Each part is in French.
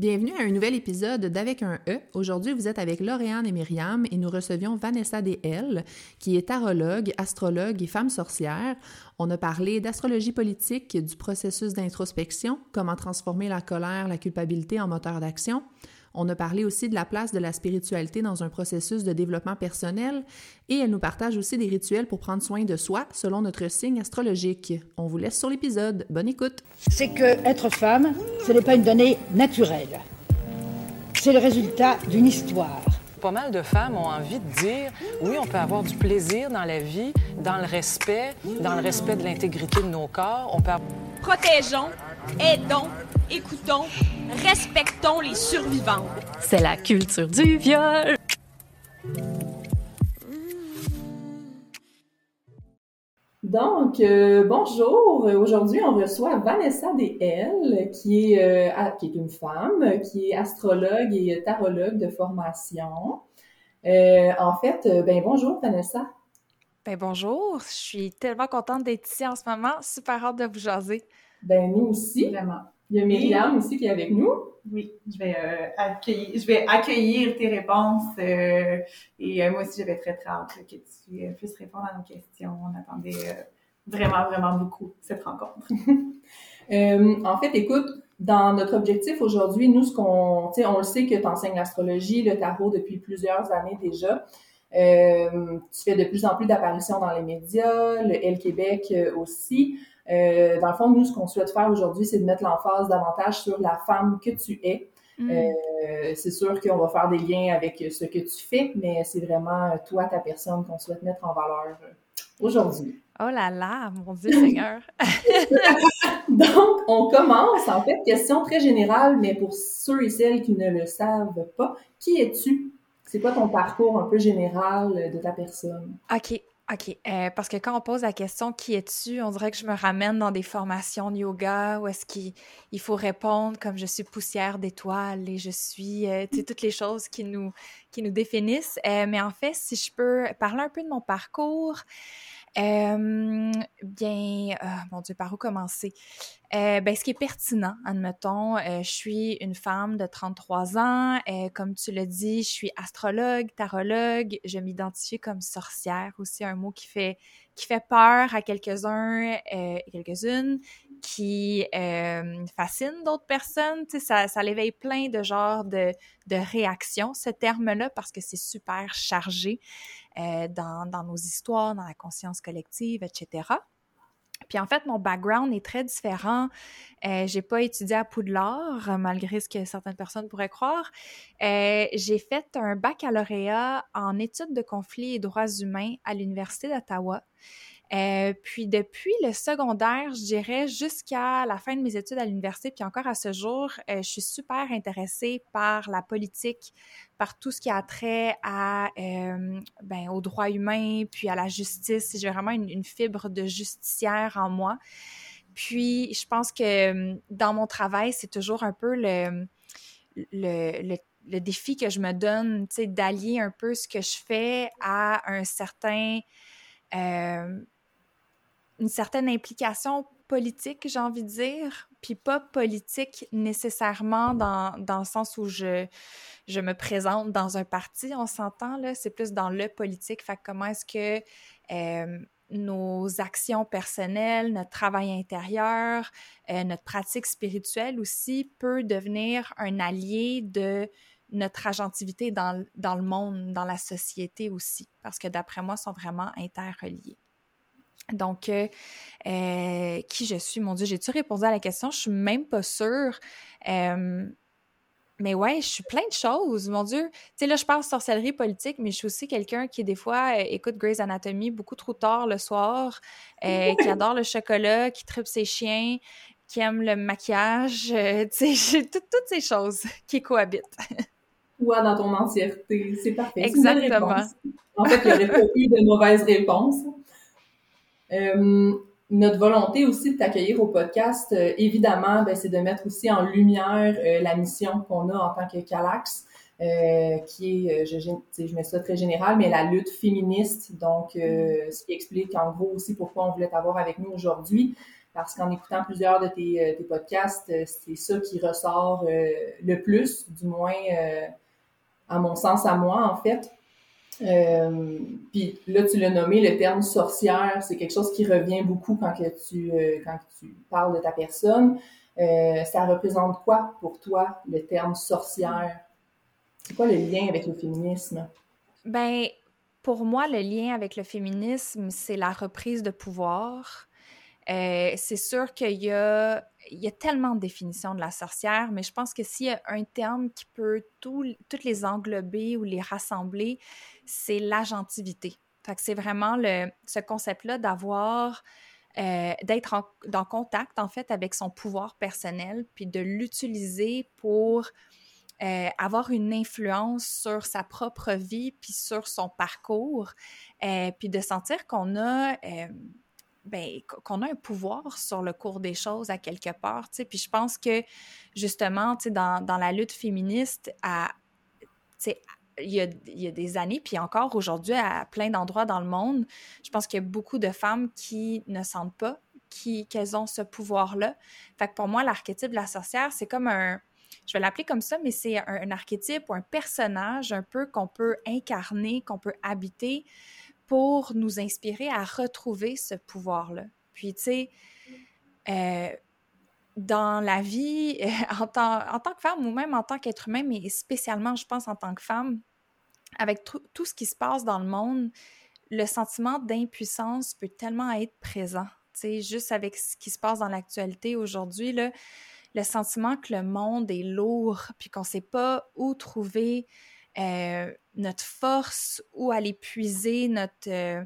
Bienvenue à un nouvel épisode d'Avec un E. Aujourd'hui, vous êtes avec Lauriane et Myriam et nous recevions Vanessa DL, qui est tarologue, astrologue et femme sorcière. On a parlé d'astrologie politique, du processus d'introspection, comment transformer la colère, la culpabilité en moteur d'action. On a parlé aussi de la place de la spiritualité dans un processus de développement personnel et elle nous partage aussi des rituels pour prendre soin de soi selon notre signe astrologique. On vous laisse sur l'épisode. Bonne écoute. C'est que être femme, ce n'est pas une donnée naturelle. C'est le résultat d'une histoire. Pas mal de femmes ont envie de dire oui, on peut avoir du plaisir dans la vie, dans le respect, dans le respect de l'intégrité de nos corps. On peut Protégeons, aidons, écoutons, respectons les survivants. C'est la culture du viol. Donc, euh, bonjour. Aujourd'hui, on reçoit Vanessa DL, qui est, euh, qui est une femme, qui est astrologue et tarologue de formation. Euh, en fait, euh, ben bonjour Vanessa. Ben bonjour, je suis tellement contente d'être ici en ce moment. Super hâte de vous jaser. Ben nous aussi. Vraiment. Il y a Myriam aussi qui est avec nous. Oui, je vais, euh, accueillir, je vais accueillir tes réponses euh, et euh, moi aussi, j'avais très très hâte que tu euh, puisses répondre à nos questions. On attendait euh, vraiment, vraiment beaucoup cette rencontre. Euh, en fait, écoute, dans notre objectif aujourd'hui, nous, ce qu'on, tu sais, on le sait que tu enseignes l'astrologie, le tarot depuis plusieurs années déjà. Euh, tu fais de plus en plus d'apparitions dans les médias, le L Québec aussi. Euh, dans le fond, nous, ce qu'on souhaite faire aujourd'hui, c'est de mettre l'emphase davantage sur la femme que tu es. Mm. Euh, c'est sûr qu'on va faire des liens avec ce que tu fais, mais c'est vraiment toi, ta personne, qu'on souhaite mettre en valeur euh, aujourd'hui. Oh là là, mon Dieu Seigneur. Donc, on commence. En fait, question très générale, mais pour ceux et celles qui ne le savent pas, qui es-tu? C'est quoi ton parcours un peu général de ta personne? OK, OK. Euh, parce que quand on pose la question qui es-tu, on dirait que je me ramène dans des formations de yoga où est-ce qu'il il faut répondre comme je suis poussière d'étoiles et je suis, euh, toutes les choses qui nous, qui nous définissent. Euh, mais en fait, si je peux parler un peu de mon parcours, euh, bien, euh, mon Dieu, par où commencer? Euh, ben, ce qui est pertinent, admettons, euh, je suis une femme de 33 ans, euh, comme tu l'as dit, je suis astrologue, tarologue, je m'identifie comme sorcière, aussi un mot qui fait qui fait peur à quelques-uns euh, et quelques-unes, qui euh, fascine d'autres personnes. Tu sais, ça, ça l'éveille plein de genres de, de réactions, ce terme-là, parce que c'est super chargé euh, dans, dans nos histoires, dans la conscience collective, etc. Puis en fait, mon background est très différent. Euh, j'ai pas étudié à Poudlard, malgré ce que certaines personnes pourraient croire. Euh, j'ai fait un baccalauréat en études de conflits et droits humains à l'Université d'Ottawa. Euh, puis depuis le secondaire, je dirais jusqu'à la fin de mes études à l'université, puis encore à ce jour, euh, je suis super intéressée par la politique, par tout ce qui a trait à euh, ben, aux droits humains, puis à la justice. J'ai vraiment une, fibre de justicière en moi. Puis je pense que euh, dans mon travail, c'est toujours un peu le, le, le le défi que je me donne, tu sais, d'allier un peu ce que je fais à un certain, euh, une certaine implication politique, j'ai envie de dire, puis pas politique nécessairement dans, dans le sens où je, je me présente dans un parti, on s'entend, là, c'est plus dans le politique, fait comment est-ce que euh, nos actions personnelles, notre travail intérieur, euh, notre pratique spirituelle aussi peut devenir un allié de notre agentivité dans, dans le monde, dans la société aussi, parce que d'après moi, sont vraiment interreliés. Donc, euh, euh, qui je suis? Mon Dieu, j'ai-tu répondu à la question? Je suis même pas sûre. Euh, mais ouais, je suis plein de choses, mon Dieu. Tu sais, là, je parle sorcellerie politique, mais je suis aussi quelqu'un qui, des fois, écoute Grey's Anatomy beaucoup trop tard le soir, qui adore le chocolat, qui tripe ses chiens, qui aime le maquillage. tu sais, j'ai tout- toutes ces choses qui cohabitent. Toi, dans ton entièreté, c'est parfait. Exactement. En fait, il n'y aurait pas eu de mauvaise réponse. Euh, notre volonté aussi de t'accueillir au podcast, euh, évidemment, ben, c'est de mettre aussi en lumière euh, la mission qu'on a en tant que Calax, euh, qui est, euh, je, je, je mets ça très général, mais la lutte féministe. Donc, euh, ce qui explique en gros aussi pourquoi on voulait t'avoir avec nous aujourd'hui. parce qu'en écoutant plusieurs de tes, tes podcasts, c'est ça qui ressort le plus, du moins à mon sens à moi, en fait. Euh, puis là, tu l'as nommé, le terme sorcière, c'est quelque chose qui revient beaucoup quand que tu, euh, tu parles de ta personne. Euh, ça représente quoi pour toi, le terme sorcière? C'est quoi le lien avec le féminisme? Ben, pour moi, le lien avec le féminisme, c'est la reprise de pouvoir. Euh, c'est sûr qu'il y a, il y a tellement de définitions de la sorcière, mais je pense que s'il y a un terme qui peut toutes les englober ou les rassembler, c'est l'agentivité. C'est vraiment le, ce concept-là d'avoir, euh, d'être en, contact en fait avec son pouvoir personnel, puis de l'utiliser pour euh, avoir une influence sur sa propre vie, puis sur son parcours, puis de sentir qu'on a ben, qu'on a un pouvoir sur le cours des choses à quelque part. sais. Puis je pense que justement, dans, dans la lutte féministe, il y, a, des années, puis encore aujourd'hui, à plein d'endroits dans le monde, je pense qu'il y a beaucoup de femmes qui ne sentent pas qu'elles ont ce pouvoir-là. Fait que pour moi, l'archétype de la sorcière, c'est comme un, je vais l'appeler comme ça, mais c'est un, archétype ou un personnage un peu qu'on peut incarner, qu'on peut habiter pour nous inspirer à retrouver ce pouvoir-là. Puis, tu sais, euh, dans la vie, en, tant, en tant que femme ou même en tant qu'être humain, mais spécialement, je pense, en tant que femme, avec tout ce qui se passe dans le monde, le sentiment d'impuissance peut tellement être présent. Tu sais, juste avec ce qui se passe dans l'actualité aujourd'hui, le sentiment que le monde est lourd, puis qu'on ne sait pas où trouver euh, notre force ou aller puiser notre, euh,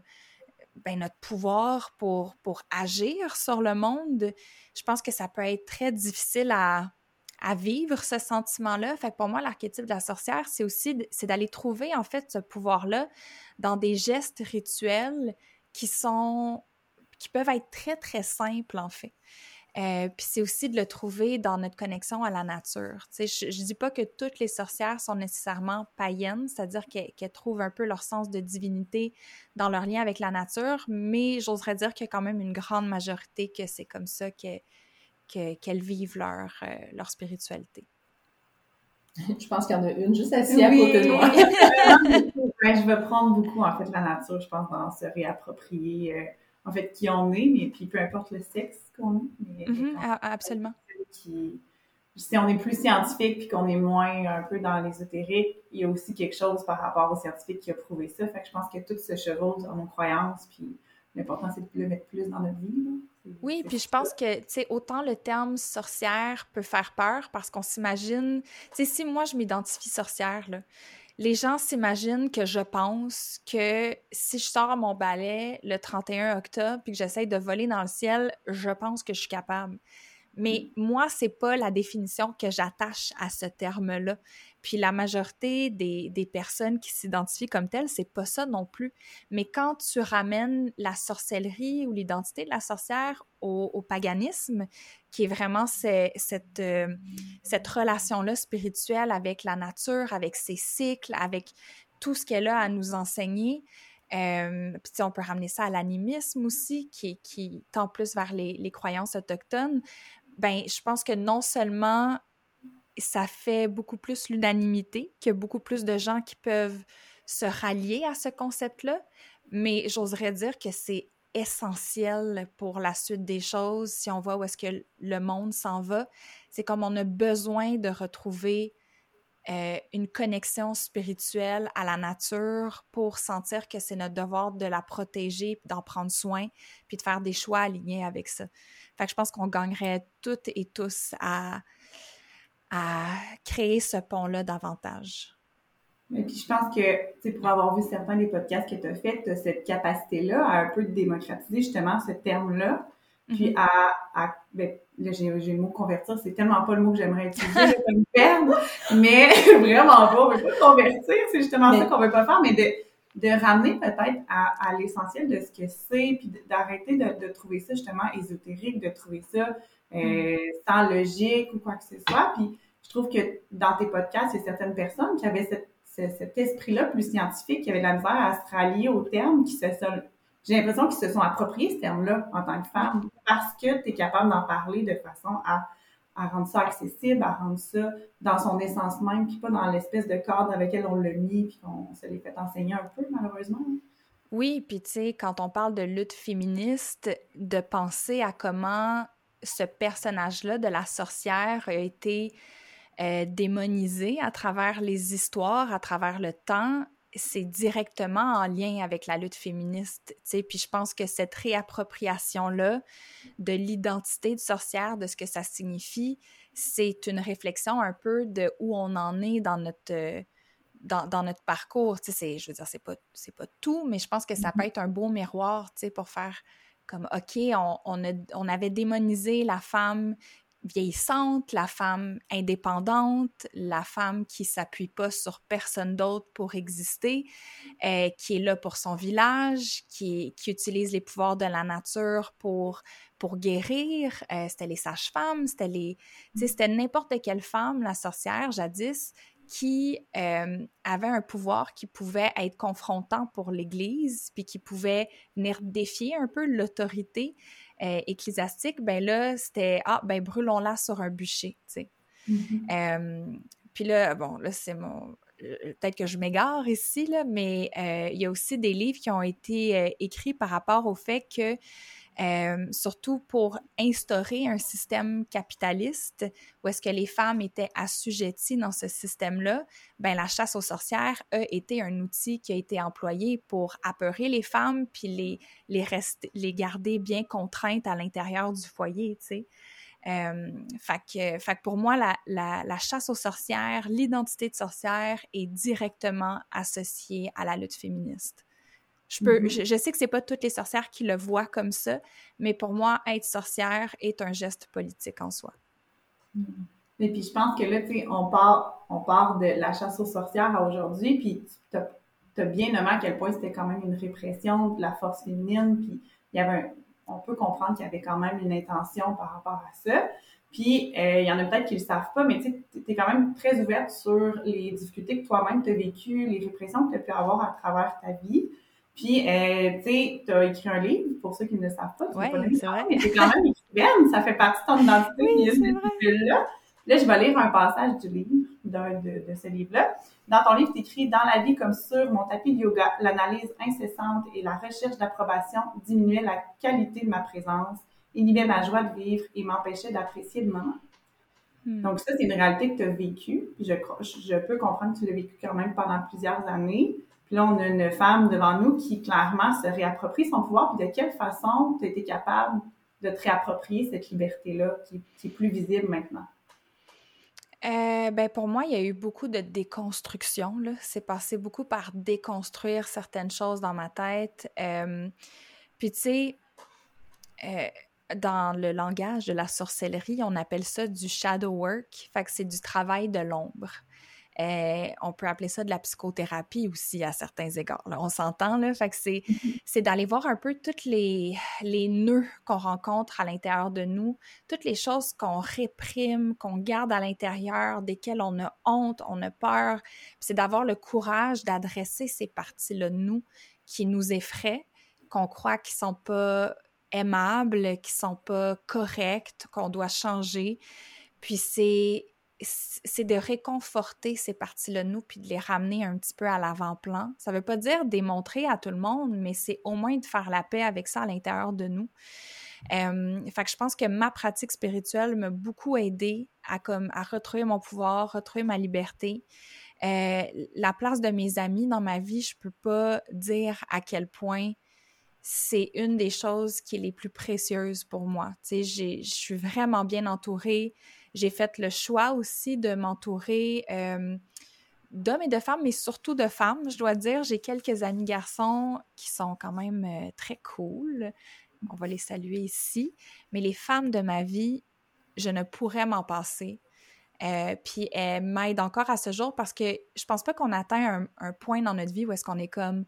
ben, notre pouvoir pour, pour agir sur le monde, je pense que ça peut être très difficile à, à vivre ce sentiment-là. Fait que pour moi, l'archétype de la sorcière, c'est aussi c'est d'aller trouver en fait ce pouvoir-là dans des gestes rituels qui sont qui peuvent être très très simples en fait. Euh, puis c'est aussi de le trouver dans notre connexion à la nature. Je, ne dis pas que toutes les sorcières sont nécessairement païennes, c'est-à-dire qu'elles trouvent un peu leur sens de divinité dans leur lien avec la nature, mais j'oserais dire qu'il y a quand même une grande majorité que c'est comme ça qu'elles vivent leur, euh, leur spiritualité. Je pense qu'il y en a une juste assise à côté de moi. je vais prendre beaucoup, en fait, la nature, je pense, dans se réapproprier, euh, en fait, qui on est, mais puis peu importe le sexe qu'on est. Mm-hmm, absolument. si on est plus scientifique puis qu'on est moins un peu dans l'ésotérique, il y a aussi quelque chose par rapport aux scientifiques qui a prouvé ça. Fait que je pense que tout se chevauche dans nos croyances, puis l'important, c'est de le mettre plus dans notre vie. Oui, puis je pense que, tu sais, autant le terme sorcière peut faire peur parce qu'on s'imagine, tu sais, si moi je m'identifie sorcière, là, les gens s'imaginent que je pense que si je sors mon balai le 31 octobre puis que j'essaye de voler dans le ciel, je pense que je suis capable. Mais moi, c'est pas la définition que j'attache à ce terme-là. Puis la majorité des, des personnes qui s'identifient comme telles, c'est pas ça non plus. Mais quand tu ramènes la sorcellerie ou l'identité de la sorcière au, paganisme, qui est vraiment cette, euh, cette relation-là spirituelle avec la nature, avec ses cycles, avec tout ce qu'elle a à nous enseigner, euh, puis on peut ramener ça à l'animisme aussi, qui, tend plus vers les croyances autochtones. Ben, je pense que non seulement ça fait beaucoup plus l'unanimité, qu'il y a beaucoup plus de gens qui peuvent se rallier à ce concept-là, mais j'oserais dire que c'est essentiel pour la suite des choses, si on voit où est-ce que le monde s'en va. C'est comme on a besoin de retrouver euh, une connexion spirituelle à la nature pour sentir que c'est notre devoir de la protéger, d'en prendre soin, puis de faire des choix alignés avec ça. Fait que je pense qu'on gagnerait toutes et tous à, à créer ce pont-là davantage. Et puis je pense que, pour avoir vu certains des podcasts que tu as fait, tu as cette capacité-là à un peu démocratiser justement ce terme-là. Puis mm-hmm. à, ben, là, j'ai, le mot convertir, c'est tellement pas le mot que j'aimerais utiliser comme terme, mais vraiment pas, on veut pas convertir, c'est justement ça qu'on veut pas faire, mais de, de ramener peut-être à, à l'essentiel de ce que c'est, puis d'arrêter de, de, trouver ça justement ésotérique, de trouver ça euh, mm. sans logique ou quoi que ce soit. Puis je trouve que dans tes podcasts, il y a certaines personnes qui avaient cet esprit-là plus scientifique, qui avaient de la misère à se rallier aux termes qui se, j'ai l'impression qu'ils se sont appropriés ce terme-là en tant que femme parce que tu es capable d'en parler de façon à, à rendre ça accessible, à rendre ça dans son essence même, puis pas dans l'espèce de cadre avec lequel on l'a mis, puis qu'on se l'est fait enseigner un peu, malheureusement. Oui, puis tu sais, quand on parle de lutte féministe, de penser à comment ce personnage-là de la sorcière a été euh, démonisé à travers les histoires, à travers le temps, c'est directement en lien avec la lutte féministe, tu sais. Puis je pense que cette réappropriation-là de l'identité de sorcière, de ce que ça signifie, c'est une réflexion un peu de où on en est dans notre... Euh, dans, notre parcours, tu sais, je veux dire, c'est pas, c'est pas tout, mais je pense que ça peut mm-hmm. être un beau miroir, tu sais, pour faire comme, OK, on, on, avait démonisé la femme vieillissante, la femme indépendante, la femme qui s'appuie pas sur personne d'autre pour exister, euh, qui est là pour son village, qui, qui utilise les pouvoirs de la nature pour pour guérir. Euh, c'était les sages-femmes, c'était les, c'était n'importe quelle femme, la sorcière jadis, qui euh, avait un pouvoir qui pouvait être confrontant pour l'Église, puis qui pouvait venir défier un peu l'autorité euh, ecclésiastique, ben là, c'était « Ah, ben brûlons-la sur un bûcher », tu sais. Mm-hmm. Euh, puis là, bon, là, c'est mon... Peut-être que je m'égare ici, là, mais il y a aussi des livres qui ont été écrits par rapport au fait que euh, surtout pour instaurer un système capitaliste où est-ce que les femmes étaient assujetties dans ce système-là, ben la chasse aux sorcières a été un outil qui a été employé pour apeurer les femmes puis les les, garder bien contraintes à l'intérieur du foyer, tu sais. Euh, fait, pour moi, la, la chasse aux sorcières, l'identité de sorcière est directement associée à la lutte féministe. Je, peux, mm-hmm. je, sais que c'est pas toutes les sorcières qui le voient comme ça, mais pour moi, être sorcière est un geste politique en soi. Mm-hmm. Et puis je pense que là, tu sais, on part, on part de la chasse aux sorcières à aujourd'hui, puis tu as, bien nommé à quel point c'était quand même une répression de la force féminine, puis il y avait on peut comprendre qu'il y avait quand même une intention par rapport à ça. Puis, euh, il y en a peut-être qui ne le savent pas, mais tu es quand même très ouverte sur les difficultés que toi-même tu as vécues, les répressions que tu as pu avoir à travers ta vie. Puis, euh, tu sais, tu as écrit un livre, pour ceux qui ne le savent pas. Oui, c'est vrai. C'est quand même écrivaine, ça fait partie de ton identité. Oui, c'est vrai. Là. là, je vais lire un passage du livre, de, de, ce livre-là. Dans ton livre, tu écris « Dans la vie comme sur mon tapis de yoga, l'analyse incessante et la recherche d'approbation diminuaient la qualité de ma présence, inhibaient ma joie de vivre et m'empêchaient d'apprécier le moment. Hmm. Donc ça, c'est une réalité que tu as vécue. Je, je peux comprendre que tu l'as vécu quand même pendant plusieurs années. Là, on a une femme devant nous qui clairement se réapproprie son pouvoir. Puis de quelle façon tu as été capable de te réapproprier cette liberté-là qui, est plus visible maintenant? Euh, ben pour moi, il y a eu beaucoup de déconstruction. C'est passé beaucoup par déconstruire certaines choses dans ma tête. Euh, puis tu sais, euh, dans le langage de la sorcellerie, on appelle ça du shadow work. Fait que c'est du travail de l'ombre. Euh, on peut appeler ça de la psychothérapie aussi à certains égards. On s'entend, là. Fait que c'est, mm-hmm. c'est d'aller voir un peu toutes les, les nœuds qu'on rencontre à l'intérieur de nous, toutes les choses qu'on réprime, qu'on garde à l'intérieur, desquelles on a honte, on a peur. c'est d'avoir le courage d'adresser ces parties-là de nous qui nous effraient, qu'on croit qu'ils sont pas aimables, qui sont pas corrects, qu'on doit changer. Puis c'est c'est de réconforter ces parties-là de nous puis de les ramener un petit peu à l'avant-plan. Ça veut pas dire démontrer à tout le monde, mais c'est au moins de faire la paix avec ça à l'intérieur de nous. Euh, fait que je pense que ma pratique spirituelle m'a beaucoup aidé à à retrouver mon pouvoir, retrouver ma liberté. Euh, la place de mes amis dans ma vie, je peux pas dire à quel point c'est une des choses qui est les plus précieuses pour moi. Je suis vraiment bien entourée. J'ai fait le choix aussi de m'entourer euh, d'hommes et de femmes, mais surtout de femmes, je dois dire. J'ai quelques amis garçons qui sont quand même euh, très cool. On va les saluer ici. Mais les femmes de ma vie, je ne pourrais m'en passer. Euh, puis elles m'aident encore à ce jour parce que je pense pas qu'on atteint un, un, point dans notre vie où est-ce qu'on est comme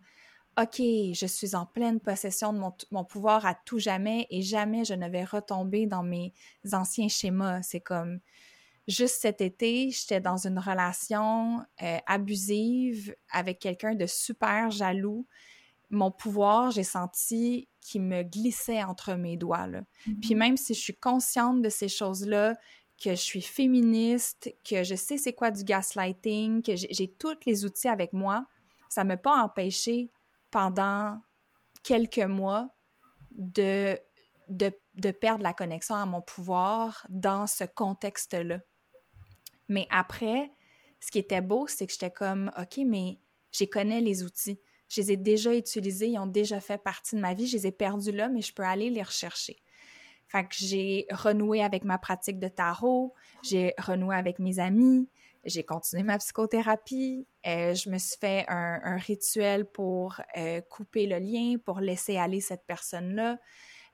OK, je suis en pleine possession de mon, pouvoir à tout jamais et jamais je ne vais retomber dans mes anciens schémas. C'est comme juste cet été, j'étais dans une relation euh, abusive avec quelqu'un de super jaloux. mon pouvoir, j'ai senti qu'il me glissait entre mes doigts. Là. Puis même si je suis consciente de ces choses-là, que je suis féministe, que je sais c'est quoi du gaslighting, que j'ai j'ai tous les outils avec moi, ça ne m'a pas empêché pendant quelques mois de, de, de perdre la connexion à mon pouvoir dans ce contexte-là. Mais après, ce qui était beau, c'est que j'étais comme, OK, mais j'ai connais les outils. Je les ai déjà utilisés, ils ont déjà fait partie de ma vie. Je les ai perdus là, mais je peux aller les rechercher. Fait que j'ai renoué avec ma pratique de tarot, j'ai renoué avec mes amis, j'ai continué ma psychothérapie, euh, je me suis fait un, rituel pour euh, couper le lien, pour laisser aller cette personne-là.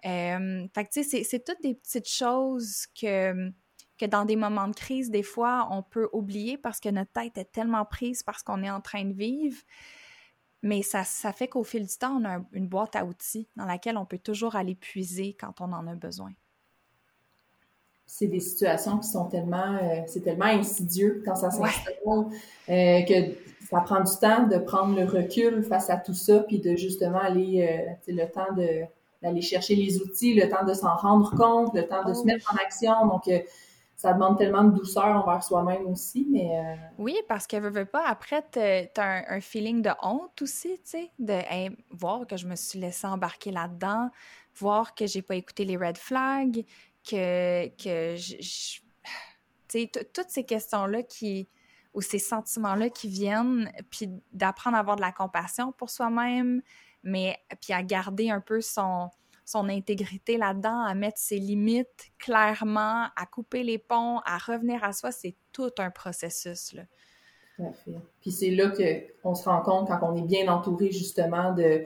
Euh, tu sais, c'est- toutes des petites choses que, que dans des moments de crise, des fois, on peut oublier parce que notre tête est tellement prise parce qu'on est en train de vivre. Mais ça, ça fait qu'au fil du temps, on a un- une boîte à outils dans laquelle on peut toujours aller puiser quand on en a besoin. C'est des situations qui sont tellement, euh, c'est tellement insidieux quand ça Ouais. s'installe euh, que ça prend du temps de prendre le recul face à tout ça, puis de justement aller, euh, le temps de d'aller chercher les outils, le temps de s'en rendre compte, le temps de Oh se mettre en action. Donc, ça demande tellement de douceur envers soi-même aussi, mais euh, Oui, parce que veux, veux pas, après, t'as t'as un, un feeling de honte aussi, tu sais, de hey, voir que je me suis laissée embarquer là-dedans, voir que j'ai pas écouté les red flags, que, que toutes ces questions-là qui, ou ces sentiments-là qui viennent, puis d'apprendre à avoir de la compassion pour soi-même, mais puis à garder un peu son, intégrité là-dedans, à mettre ses limites clairement, à couper les ponts, à revenir à soi, c'est tout un processus. Là. Puis c'est là qu'on se rend compte quand on est bien entouré justement de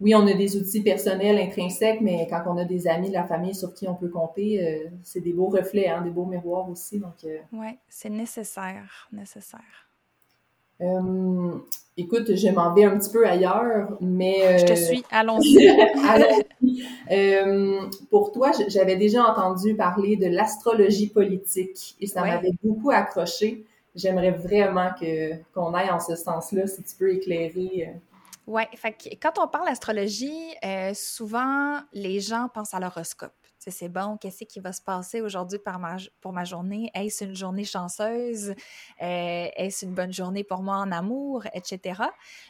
oui, on a des outils personnels intrinsèques, mais quand on a des amis, de la famille sur qui on peut compter, euh, c'est des beaux reflets, hein, des beaux miroirs aussi. Donc, euh, Oui, c'est nécessaire, nécessaire. euh, écoute, je m'en vais un petit peu ailleurs, mais Je te suis, allons-y. allons-y. Euh, pour toi, j'avais déjà entendu parler de l'astrologie politique et ça Ouais. m'avait beaucoup accroché. J'aimerais vraiment que qu'on aille en ce sens-là, si tu peux éclairer. Oui, quand on parle d'astrologie, euh, souvent les gens pensent à l'horoscope. C'est bon, qu'est-ce qui va se passer aujourd'hui pour ma journée? Est-ce une journée chanceuse? Euh, Est-ce une bonne journée pour moi en amour, etc.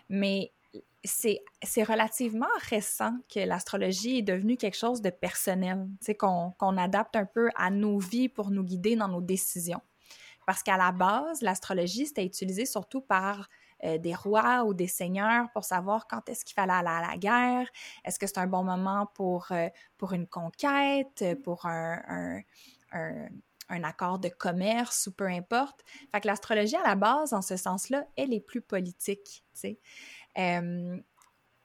Mais c'est relativement récent que l'astrologie est devenue quelque chose de personnel, qu'on qu'on adapte un peu à nos vies pour nous guider dans nos décisions. Parce qu'à la base, l'astrologie, c'était utilisé surtout par euh, des rois ou des seigneurs pour savoir quand est-ce qu'il fallait aller à la guerre, est-ce que c'est un bon moment pour, euh, pour une conquête, euh, pour un, un, accord de commerce ou peu importe? Fait que l'astrologie, à la base, en ce sens-là, elle est plus politique,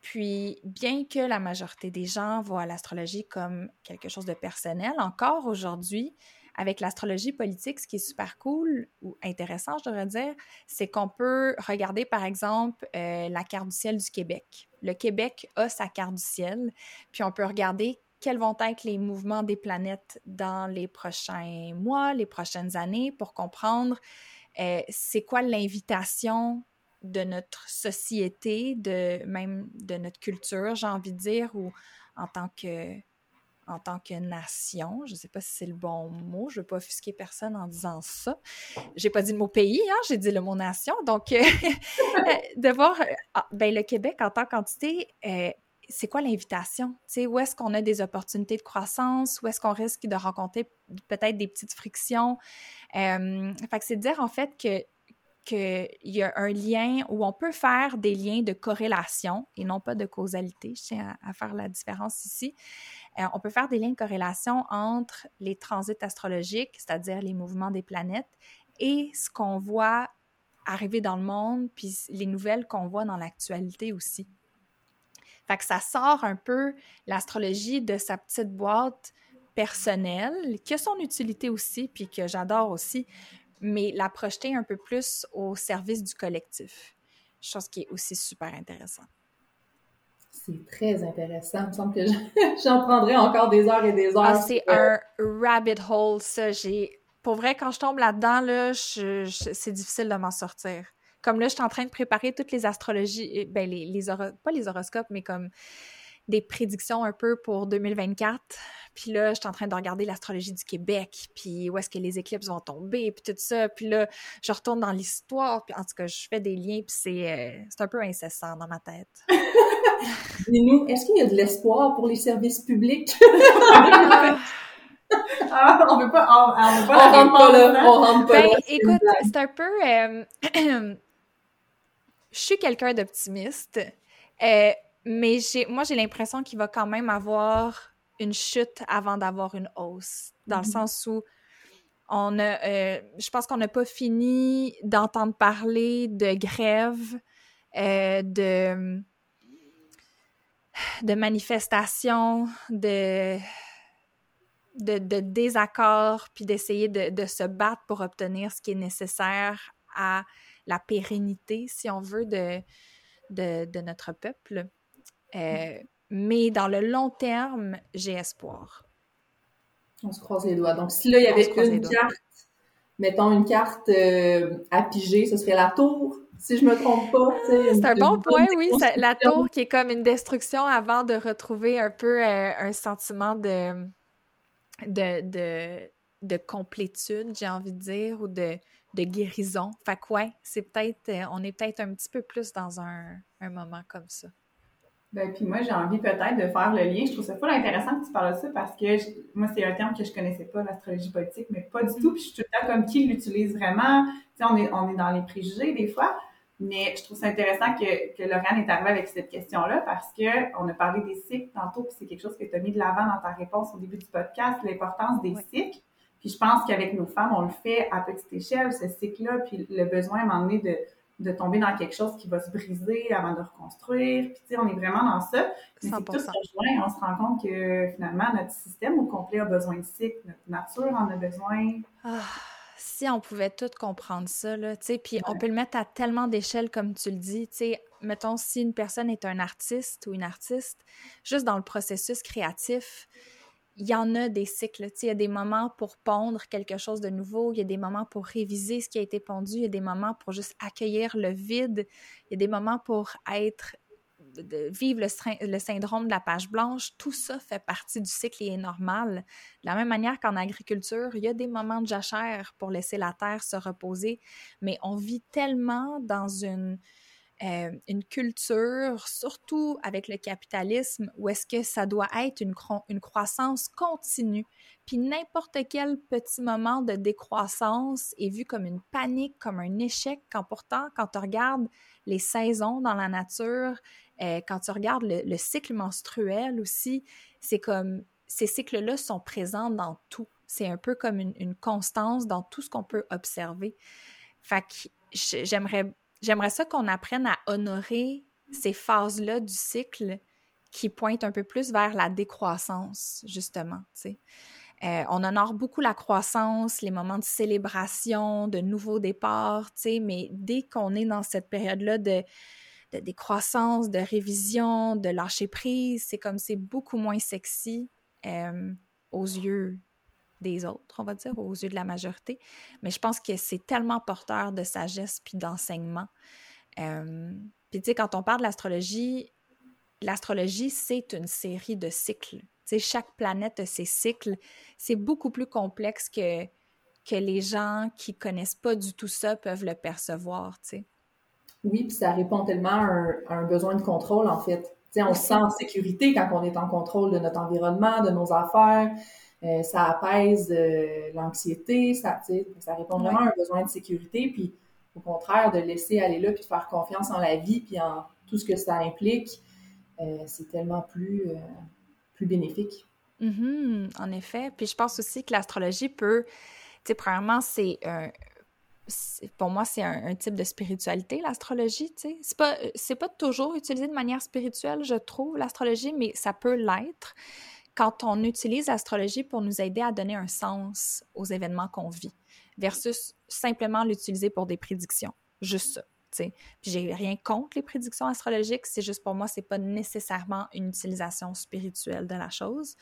puis, bien que la majorité des gens voient l'astrologie comme quelque chose de personnel, encore aujourd'hui, avec l'astrologie politique, ce qui est super cool ou intéressant, je devrais dire, c'est qu'on peut regarder, par exemple, euh, la carte du ciel du Québec. Le Québec a sa carte du ciel, puis on peut regarder quels vont être les mouvements des planètes dans les prochains mois, les prochaines années, pour comprendre euh, c'est quoi l'invitation de notre société, de même de notre culture, j'ai envie de dire, ou en tant que en tant que nation. Je ne sais pas si c'est le bon mot. Je ne veux pas offusquer personne en disant ça. J'ai pas dit le mot pays, hein, j'ai dit le mot nation. Donc, euh, de voir euh, ben, le Québec en tant qu'entité, euh, c'est quoi l'invitation? Où est-ce qu'on a des opportunités de croissance? Où est-ce qu'on risque de rencontrer peut-être des petites frictions? Euh, fait c'est dire en fait que qu'il y a un lien où on peut faire des liens de corrélation et non pas de causalité. Je tiens à, faire la différence ici. Euh, on peut faire des liens de corrélation entre les transits astrologiques, c'est-à-dire les mouvements des planètes, et ce qu'on voit arriver dans le monde, puis les nouvelles qu'on voit dans l'actualité aussi. Fait ça sort un peu l'astrologie de sa petite boîte personnelle, qui a son utilité aussi, puis que j'adore aussi, mais la projeter un peu plus au service du collectif. Chose qui est aussi super intéressant. C'est très intéressant. Il me semble que j'en prendrais encore des heures et des heures. Ah, c'est un rabbit hole, ça. J'ai... Pour vrai, quand je tombe là-dedans, là, je, je... c'est difficile de m'en sortir. comme là, je suis en train de préparer toutes les astrologies, ben les, les pas les horoscopes, mais comme des prédictions un peu pour 2024. Puis là, je suis en train de regarder l'astrologie du Québec, puis où est-ce que les éclipses vont tomber, puis tout ça. Puis là, je retourne dans l'histoire, puis en tout cas, je fais des liens, puis c'est, euh, c'est un peu incessant dans ma tête. Dis-nous, est-ce qu'il y a de l'espoir pour les services publics? ah, on veut pas, on, on veut pas, on rentre pas là, on rentre pas ben, Écoute, c'est un peu, euh, je suis quelqu'un d'optimiste, euh, mais j'ai, moi, j'ai l'impression qu'il va quand même avoir une chute avant d'avoir une hausse, dans le mm-hmm. sens où on a, euh, je pense qu'on n'a pas fini d'entendre parler de grève, euh, de, de manifestations, de, de, de désaccords, puis d'essayer de, de, se battre pour obtenir ce qui est nécessaire à la pérennité, si on veut, de, de, de notre peuple. Euh, mais dans le long terme, j'ai espoir. On se croise les doigts. Donc, si là, il y avait une carte, mettons une carte euh, à piger, ce serait la tour, si je me trompe pas. C'est un bon point, oui. La tour qui est comme une destruction avant de retrouver un peu euh, un sentiment de, de, de, de complétude, j'ai envie de dire, ou de, de guérison. Fait que ouais, c'est peut-être, on est peut-être un petit peu plus dans un, un moment comme ça. Ben, puis moi, j'ai envie peut-être de faire le lien. Je trouve ça pas intéressant que tu parles de ça parce que moi, c'est un terme que je connaissais pas, l'astrologie politique, mais pas du tout. Puis je suis tout le temps comme qui l'utilise vraiment. Tu sais, on est, on est dans les préjugés des fois. Mais je trouve ça intéressant que, que Laurent est arrivé avec cette question-là parce que on a parlé des cycles tantôt, puis c'est quelque chose que tu as mis de l'avant dans ta réponse au début du podcast, l'importance des cycles. Puis je pense qu'avec nos femmes, on le fait à petite échelle, ce cycle-là, puis le besoin à un moment donné de de tomber dans quelque chose qui va se briser avant de reconstruire. Puis, tu sais, on est vraiment dans ça. Mais si tout se rejoint, on se rend compte que finalement, notre système au complet a besoin de cycle, notre nature en a besoin. Ah, si on pouvait tout comprendre ça, là, tu sais, puis on peut le mettre à tellement d'échelles, comme tu le dis, tu sais, mettons, si une personne est un artiste ou une artiste, juste dans le processus créatif, il y en a des cycles. Il y a des moments pour pondre quelque chose de nouveau, il y a des moments pour réviser ce qui a été pondu, il y a des moments pour juste accueillir le vide, il y a des moments pour être vivre le, le, syndrome de la page blanche, tout ça fait partie du cycle et est normal. De la même manière qu'en agriculture, il y a des moments de jachère pour laisser la terre se reposer, mais on vit tellement dans une, euh, une culture, surtout avec le capitalisme, où est-ce que ça doit être une, croissance continue. Puis n'importe quel petit moment de décroissance est vu comme une panique, comme un échec, quand pourtant, quand tu regardes les saisons dans la nature, euh, quand tu regardes le, cycle menstruel aussi, c'est comme ces cycles-là sont présents dans tout. C'est un peu comme une, une constance dans tout ce qu'on peut observer. Fait que j'aimerais J'aimerais ça qu'on apprenne à honorer ces phases-là du cycle qui pointent un peu plus vers la décroissance, justement. Euh, on honore beaucoup la croissance, les moments de célébration, de nouveaux départs, mais dès qu'on est dans cette période-là de, de décroissance, de révision, de lâcher prise, c'est comme c'est beaucoup moins sexy euh, aux yeux des autres, on va dire, aux yeux de la majorité. Mais je pense que c'est tellement porteur de sagesse puis d'enseignement. Euh, puis tu sais, quand on parle de l'astrologie, l'astrologie, c'est une série de cycles. Tu sais, chaque planète a ses cycles. C'est beaucoup plus complexe que, que les gens qui connaissent pas du tout ça peuvent le percevoir, tu sais. Oui, puis ça répond tellement à un, besoin de contrôle, en fait. Tu sais, on se sent en sécurité quand on est en contrôle de notre environnement, de nos affaires. Euh, ça apaise euh, l'anxiété, ça, ça répond vraiment à un besoin de sécurité, puis au contraire, de laisser aller là, puis de faire confiance en la vie, puis en tout ce que ça implique, euh, c'est tellement plus, plus bénéfique. Mm-hmm, en effet. Puis je pense aussi que l'astrologie peut, tu sais, premièrement, c'est pour moi, c'est un, type de spiritualité, l'astrologie, tu sais. C'est pas, c'est pas toujours utilisé de manière spirituelle, je trouve, l'astrologie, mais ça peut l'être quand on utilise l'astrologie pour nous aider à donner un sens aux événements qu'on vit, versus simplement l'utiliser pour des prédictions. Juste ça. Puis j'ai rien contre les prédictions astrologiques, c'est juste pour moi, c'est pas nécessairement une utilisation spirituelle de la chose.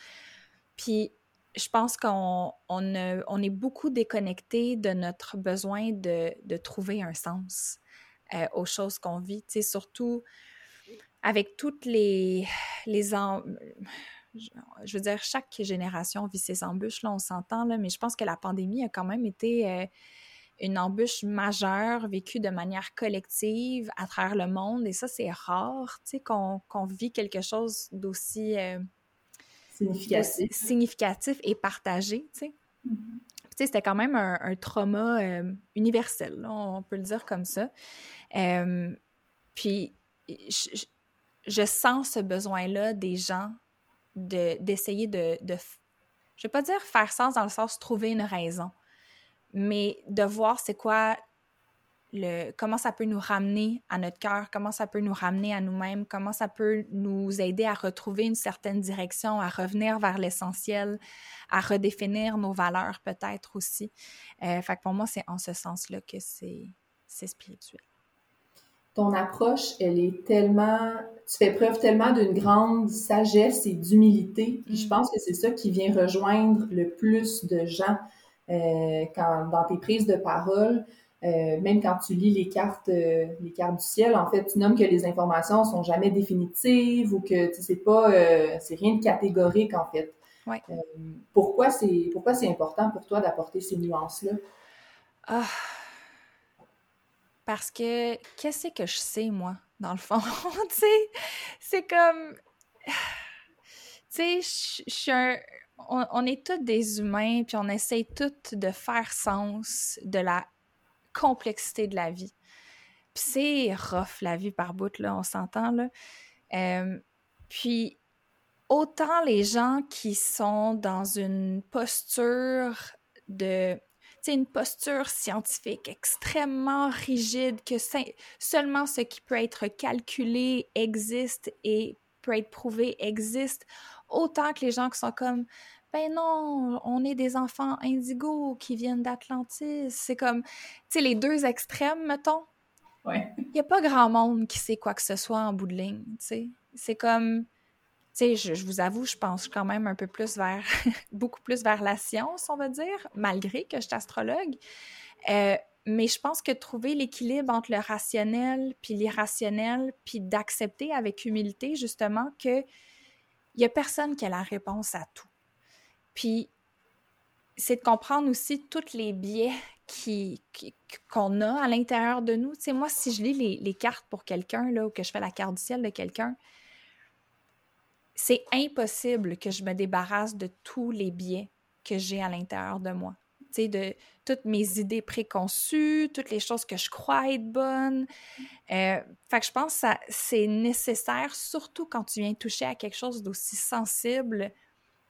Puis je pense qu'on on, est beaucoup déconnecté de notre besoin de, trouver un sens. euh, aux choses qu'on vit. Surtout avec toutes les, les. Je veux dire, chaque génération vit ses embûches, là, on s'entend, là, mais je pense que la pandémie a quand même été euh, une embûche majeure vécue de manière collective à travers le monde, et ça, c'est rare, tu sais, qu'on vit quelque chose d'aussi... Euh, significatif. significatif et partagé, tu sais. Mm-hmm. Tu sais, c'était quand même un, trauma euh, universel, on peut le dire comme ça. puis, je, je sens ce besoin-là des gens d'essayer de, de, je vais pas dire faire sens dans le sens trouver une raison, mais de voir c'est quoi le, comment ça peut nous ramener à notre cœur, comment ça peut nous ramener à nous-mêmes, comment ça peut nous aider à retrouver une certaine direction, à revenir vers l'essentiel, à redéfinir nos valeurs peut-être aussi. Euh, fait que pour moi, c'est en ce sens-là que c'est spirituel ton approche, elle est tellement, tu fais preuve tellement d'une grande sagesse et d'humilité. Puis je mm. pense que c'est ça qui vient rejoindre le plus de gens euh, quand, dans tes prises de parole. Euh, même quand tu lis les cartes, euh, les cartes du ciel, en fait, tu nommes que les informations sont jamais définitives ou que tu sais pas, c'est rien de catégorique en fait. Ouais. Pourquoi c'est pourquoi c'est important pour toi d'apporter ces nuances là? Ah, parce que qu'est-ce que je sais, moi, dans le fond? tu sais, c'est comme. Tu sais, je suis un. On, est tous des humains, puis on essaie tous de faire sens de la complexité de la vie. Puis c'est rough, la vie par bout, là, on s'entend, là. Euh, puis autant les gens qui sont dans une posture de une posture scientifique extrêmement rigide que seulement ce qui peut être calculé existe et peut être prouvé existe, autant que les gens qui sont comme ben non, on est des enfants indigos qui viennent d'Atlantis. C'est comme, tu sais, les deux extrêmes, mettons. Il n'y a pas grand monde qui sait quoi que ce soit en bout de ligne, tu sais. C'est comme, sais, je, vous avoue, je pense quand même un peu plus vers, beaucoup plus vers la science, on va dire, malgré que je suis astrologue. Euh, mais je pense que trouver l'équilibre entre le rationnel puis l'irrationnel, puis d'accepter avec humilité, justement, que il y a personne qui a la réponse à tout. Puis, c'est de comprendre aussi tous les biais qu'on qui, qu'on a à l'intérieur de nous. Tu sais, moi, si je lis les, les cartes pour quelqu'un, là, ou que je fais la carte du ciel de quelqu'un, c'est impossible que je me débarrasse de tous les biais que j'ai à l'intérieur de moi. Tu sais, de toutes mes idées préconçues, toutes les choses que je crois être bonnes. Euh, fait que je pense que c'est nécessaire, surtout quand tu viens toucher à quelque chose d'aussi sensible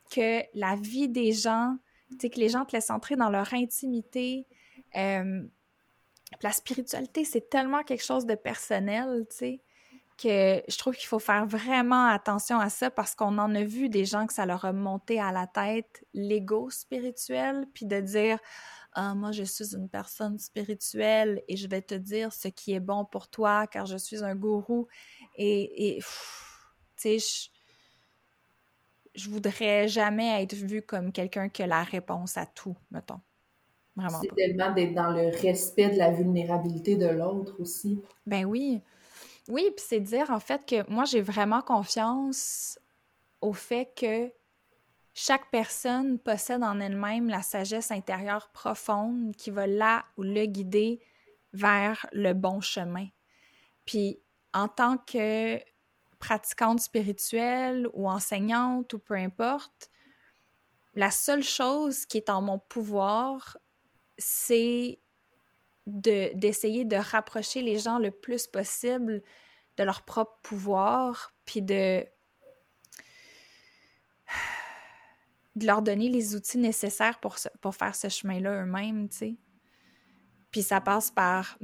que la vie des gens, tu sais, que les gens te laissent entrer dans leur intimité. Euh, la spiritualité, c'est tellement quelque chose de personnel, tu sais que je trouve qu'il faut faire vraiment attention à ça parce qu'on en a vu des gens que ça leur a monté à la tête l'ego spirituel, puis de dire ah, moi je suis une personne spirituelle et je vais te dire ce qui est bon pour toi car je suis un gourou et, tu sais je, je voudrais jamais être vue comme quelqu'un qui a la réponse à tout, mettons. Vraiment. C'est tellement d'être dans le respect de la vulnérabilité de l'autre aussi. Ben oui. Oui, puis c'est dire en fait que moi, j'ai vraiment confiance au fait que chaque personne possède en elle-même la sagesse intérieure profonde qui va là ou le guider vers le bon chemin. Puis en tant que pratiquante spirituelle ou enseignante ou peu importe, la seule chose qui est en mon pouvoir, c'est d'essayer de, rapprocher les gens le plus possible de leur propre pouvoir, puis de, de leur donner les outils nécessaires pour, pour faire ce chemin-là eux-mêmes, tu sais. Puis ça passe par,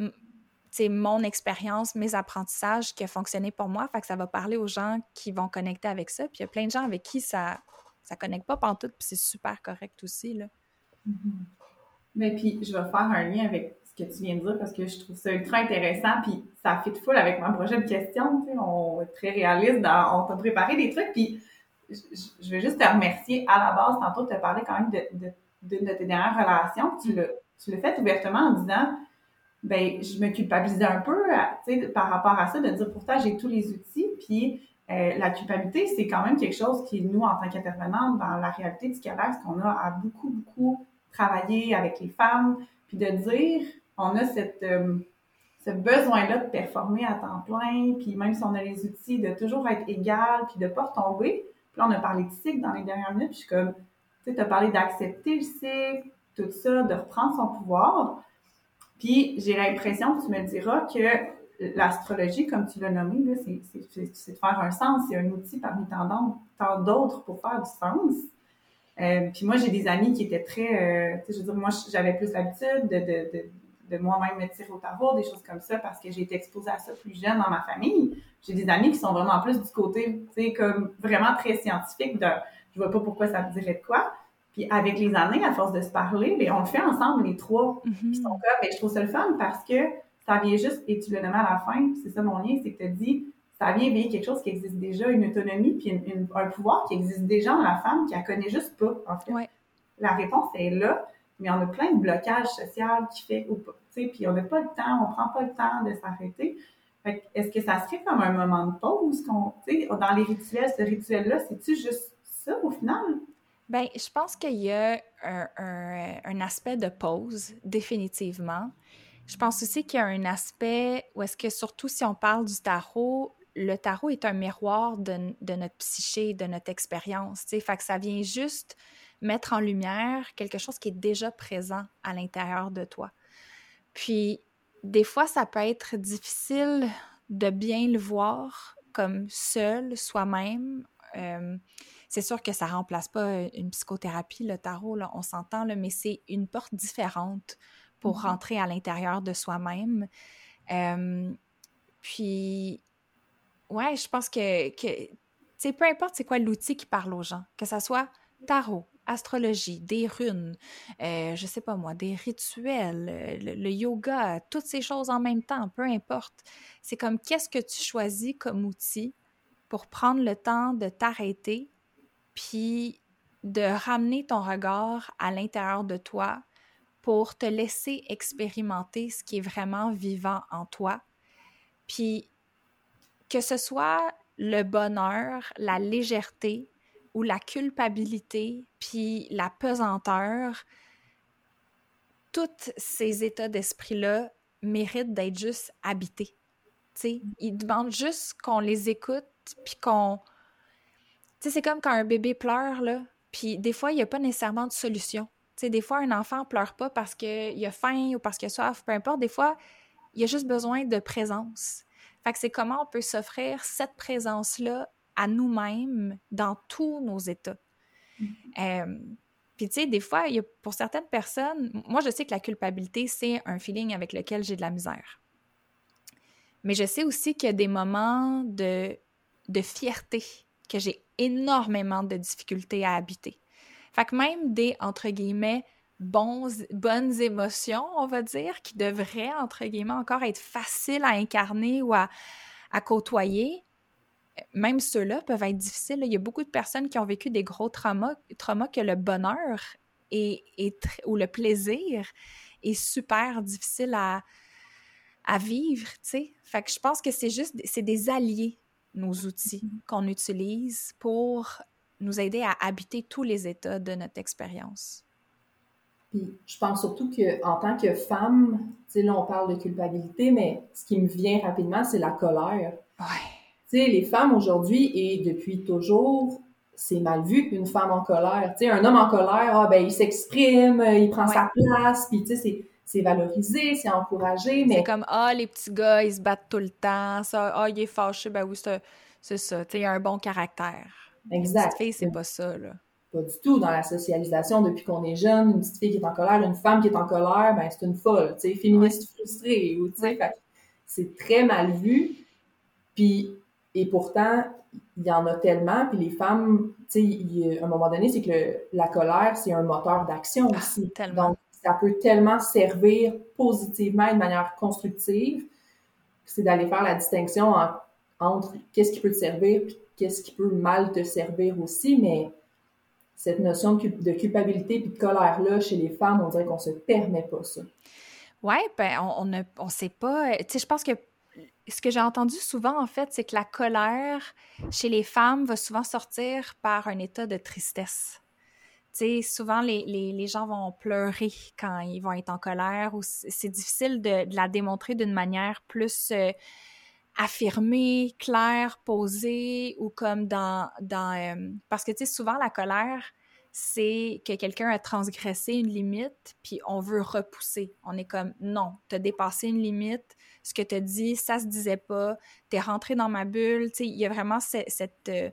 tu mon expérience, mes apprentissages qui a fonctionné pour moi, fait que ça va parler aux gens qui vont connecter avec ça. Puis il y a plein de gens avec qui ça ça connecte pas pantoute, puis c'est super correct aussi, là. Mm-hmm. Mais puis, je vais faire un lien avec que tu viens de dire parce que je trouve ça ultra intéressant puis ça fit full avec ma prochaine question. Tu sais, on est très réaliste dans, on t'a préparé des trucs puis je, veux juste te remercier à la base. Tantôt, tu as parlé quand même de, de, de, tes dernières relations. Tu l'as, tu l'as fait ouvertement en disant ben je me culpabilisais un peu par rapport à ça, de dire pourtant j'ai tous les outils, puis euh, la culpabilité, c'est quand même quelque chose qui, nous, en tant qu'intervenants dans la réalité du Québec, qu'on a à beaucoup, beaucoup travaillé avec les femmes, puis de dire, on a cette, euh, ce besoin-là de performer à temps plein, puis même si on a les outils, de toujours être égal, puis de ne pas retomber. Puis là, on a parlé de cycle dans les dernières minutes, puis je suis comme, tu sais, tu as parlé d'accepter le cycle, tout ça, de reprendre son pouvoir. Puis j'ai l'impression tu me diras que l'astrologie, comme tu l'as nommé, c'est de faire un sens. C'est un outil parmi tant d'autres pour faire du sens. Euh, puis moi, j'ai des amis qui étaient très... Euh, je veux dire, moi, j'avais plus l'habitude de, de, de, de moi-même me tirer au tarot, des choses comme ça, parce que j'ai été exposée à ça plus jeune dans ma famille. J'ai des amis qui sont vraiment plus du côté, tu sais, comme vraiment très scientifique de... Je vois pas pourquoi ça me dirait de quoi. Puis avec les années, à force de se parler, bien, on le fait ensemble, les trois. Mm sont comme, bien, je trouve ça le fun parce que ça vient juste, et tu le nommé à la fin, c'est ça mon lien, c'est que tu as dit, ça vient éveiller quelque chose qui existe déjà, une autonomie, puis un pouvoir qui existe déjà en la femme, qui la connaît juste pas, en fait. La réponse est là, mais on a plein de blocages sociaux qui fait ou pas, puis on n'a pas le temps, on prend pas le temps de s'arrêter. Est-ce que ça serait comme un moment de pause qu'on, sais, dans les rituels, ce rituel-là, c'est-tu juste ça au final? Bien, je pense qu'il y a un, aspect de pause, définitivement. Je pense aussi qu'il y a un aspect où est-ce que, surtout si on parle du tarot, le tarot est un miroir de, notre psyché, de notre expérience. Fait que ça vient juste mettre en lumière quelque chose qui est déjà présent à l'intérieur de toi. Puis, des fois, ça peut être difficile de bien le voir comme seul, soi-même. Euh, c'est sûr que ça remplace pas euh, une psychothérapie, le tarot, là, on s'entend, mais c'est une porte différente pour mm-hmm. rentrer à l'intérieur de soi-même. puis, ouais, je pense que, que tu peu importe c'est quoi l'outil qui parle aux gens, que ça soit tarot, astrologie, des runes, euh, je sais pas moi, des rituels, euh, le, le, yoga, toutes ces choses en même temps, peu importe. C'est comme qu'est-ce que tu choisis comme outil pour prendre le temps de t'arrêter puis de ramener ton regard à l'intérieur de toi pour te laisser expérimenter ce qui est vraiment vivant en toi. Puis que ce soit le bonheur, la légèreté ou la culpabilité, puis la pesanteur, tous ces états d'esprit-là méritent d'être juste habités. sais, ils demandent juste qu'on les écoute, puis qu'on c'est comme quand un bébé pleure, là, puis des fois, il n'y a pas nécessairement de solution. Tu des fois, un enfant pleure pas parce qu'il a faim ou parce qu'il a soif, peu importe. Des fois, il a juste besoin de présence. Fait que c'est comment on peut s'offrir cette présence-là à nous-mêmes dans tous nos états. Mm-hmm. puis, tu sais, des fois, il y a, pour certaines personnes, moi, je sais que la culpabilité, c'est un feeling avec lequel j'ai de la misère. Mais je sais aussi qu'il y a des moments de, de fierté que j'ai énormément de difficultés à habiter. Fait que même des, entre guillemets, bons, bonnes émotions, on va dire, qui devraient, entre guillemets, encore être faciles à incarner ou à, côtoyer, même ceux-là peuvent être difficiles. Il y a beaucoup de personnes qui ont vécu des gros traumas, traumas que le bonheur est, ou le plaisir est super difficile à, à vivre, tu sais. Fait que je pense que c'est juste, c'est des alliés nos outils mm-hmm. qu'on utilise pour nous aider à habiter tous les états de notre expérience. Puis je pense surtout qu'en tant que femme, tu sais, là, on parle de culpabilité, mais ce qui me vient rapidement, c'est la colère. Ouais. Tu sais, les femmes aujourd'hui et depuis toujours, c'est mal vu une femme en colère. Tu sais, un homme en colère, ah, ben, il s'exprime, il prend sa place, puis tu sais, c'est c'est valorisé, c'est encouragé, mais... C'est comme, ah, les petits gars, ils se battent tout le temps, ça, ah, il est fâché, ben oui, c'est ça, tu sais, il a un bon caractère. Exact. C'est pas ça, là. Pas du tout. Dans la socialisation, depuis qu'on est jeune, une petite fille qui est en colère, une femme qui est en colère, ben c'est une folle, tu sais, féministe frustrée, ou tu sais, c'est très mal vu. Puis, et pourtant, il y en a tellement, puis les femmes, tu sais, à un moment donné, c'est que la colère, c'est un moteur d'action ah, aussi. Tellement ça peut tellement servir positivement de manière constructive, c'est d'aller faire la distinction entre qu'est-ce qui peut te servir et qu'est-ce qui peut mal te servir aussi, mais cette notion de, culpabilité et de colère-là, chez les femmes, on dirait qu'on se permet pas ça. Oui, ben on ne on sait pas. Tu sais, je pense que ce que j'ai entendu souvent, en fait, c'est que la colère chez les femmes va souvent sortir par un état de tristesse. Tu sais, souvent, les, les, gens vont pleurer quand ils vont être en colère ou c'est difficile de, de, la démontrer d'une manière plus euh, affirmée, claire, posée ou comme dans... euh, parce que, tu sais, souvent, la colère, c'est que quelqu'un a transgressé une limite, puis on veut repousser. On est comme, non, t'as dépassé une limite, ce que t'as dit, ça se disait pas, t'es rentré dans ma bulle. Tu sais, il y a vraiment euh,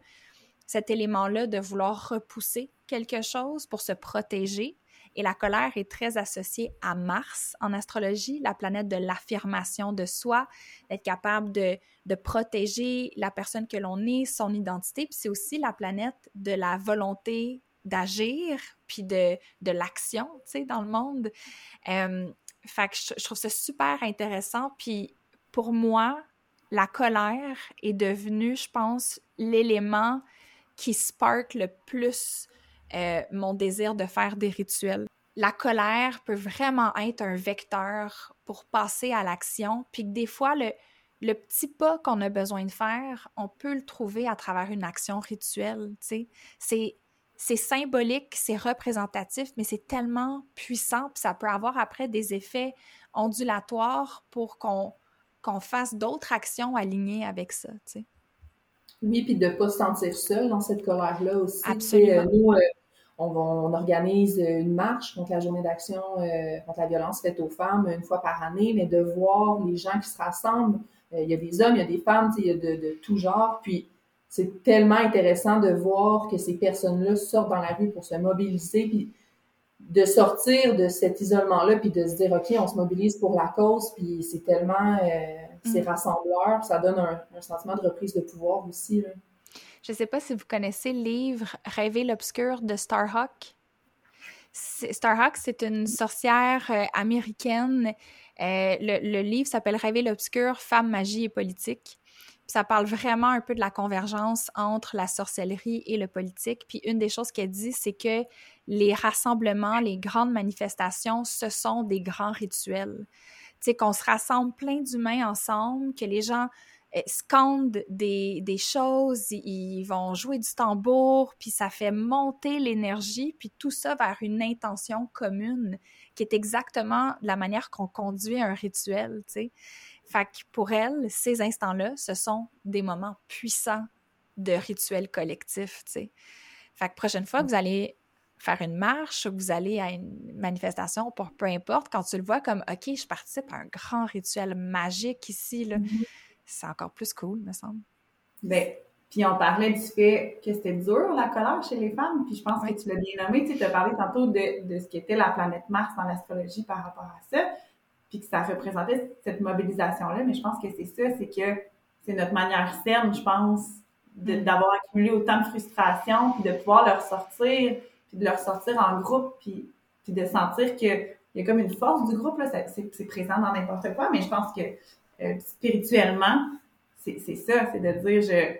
cet élément-là de vouloir repousser quelque chose pour se protéger. Et la colère est très associée à Mars en astrologie, la planète de l'affirmation de soi, d'être capable de, de, protéger la personne que l'on est, son identité. Puis c'est aussi la planète de la volonté d'agir, puis de, de l'action, tu sais, dans le monde. Euh, fait que je, trouve ça super intéressant. Puis pour moi, la colère est devenue, je pense, l'élément qui spark le plus euh, mon désir de faire des rituels. La colère peut vraiment être un vecteur pour passer à l'action, puis que des fois, le, petit pas qu'on a besoin de faire, on peut le trouver à travers une action rituelle. C'est symbolique, c'est représentatif, mais c'est tellement puissant, puis ça peut avoir après des effets ondulatoires pour qu'on fasse d'autres actions alignées avec ça. Oui, puis de ne pas se sentir seul dans cette colère-là aussi. Absolument. nous, euh, on, on, organise une marche contre la journée d'action euh, contre la violence faite aux femmes une fois par année, mais de voir les gens qui se rassemblent, euh, il y a des hommes, il y a des femmes, il y a de, de tout genre, puis c'est tellement intéressant de voir que ces personnes-là sortent dans la rue pour se mobiliser, puis de sortir de cet isolement-là, puis de se dire, OK, on se mobilise pour la cause, puis c'est tellement, euh, c'est mm. rassembleur, ça donne un, un, sentiment de reprise de pouvoir aussi. Là. Je ne sais pas si vous connaissez le livre Rêver l'obscur de Starhawk. Starhawk, c'est une sorcière euh, américaine. Euh, le, le, livre s'appelle Rêver l'obscur, Femme, magie et politique ça parle vraiment un peu de la convergence entre la sorcellerie et le politique. Puis une des choses qu'elle dit, c'est que les rassemblements, les grandes manifestations, ce sont des grands rituels. Sais, qu'on se rassemble plein d'humains ensemble, que les gens eh, scandent des, des choses, ils vont jouer du tambour, puis ça fait monter l'énergie, puis tout ça vers une intention commune, qui est exactement la manière qu'on conduit un rituel, tu sais. Fait que pour elle, ces instants-là, ce sont des moments puissants de rituels collectifs, tu sais. Fait que prochaine fois que vous allez faire une marche vous allez à une manifestation, pour peu importe, quand tu le vois comme OK, je participe à un grand rituel magique ici, là, mm-hmm. c'est encore plus cool, me semble. Bien, puis on parlait du fait que c'était dur, la colère chez les femmes, puis je pense que tu l'as bien nommé, tu as parlé tantôt de, de ce qu'était la planète Mars dans l'astrologie par rapport à ça puis que ça représentait cette mobilisation-là. Mais je pense que c'est ça, c'est que c'est notre manière saine, je pense, mm. d'avoir accumulé autant de frustration, puis de pouvoir leur sortir, de leur sortir en groupe, puis, puis de sentir qu'il y a comme une force du groupe, là, c'est présent dans n'importe quoi, mais je pense que euh, spirituellement, c'est ça, c'est de dire je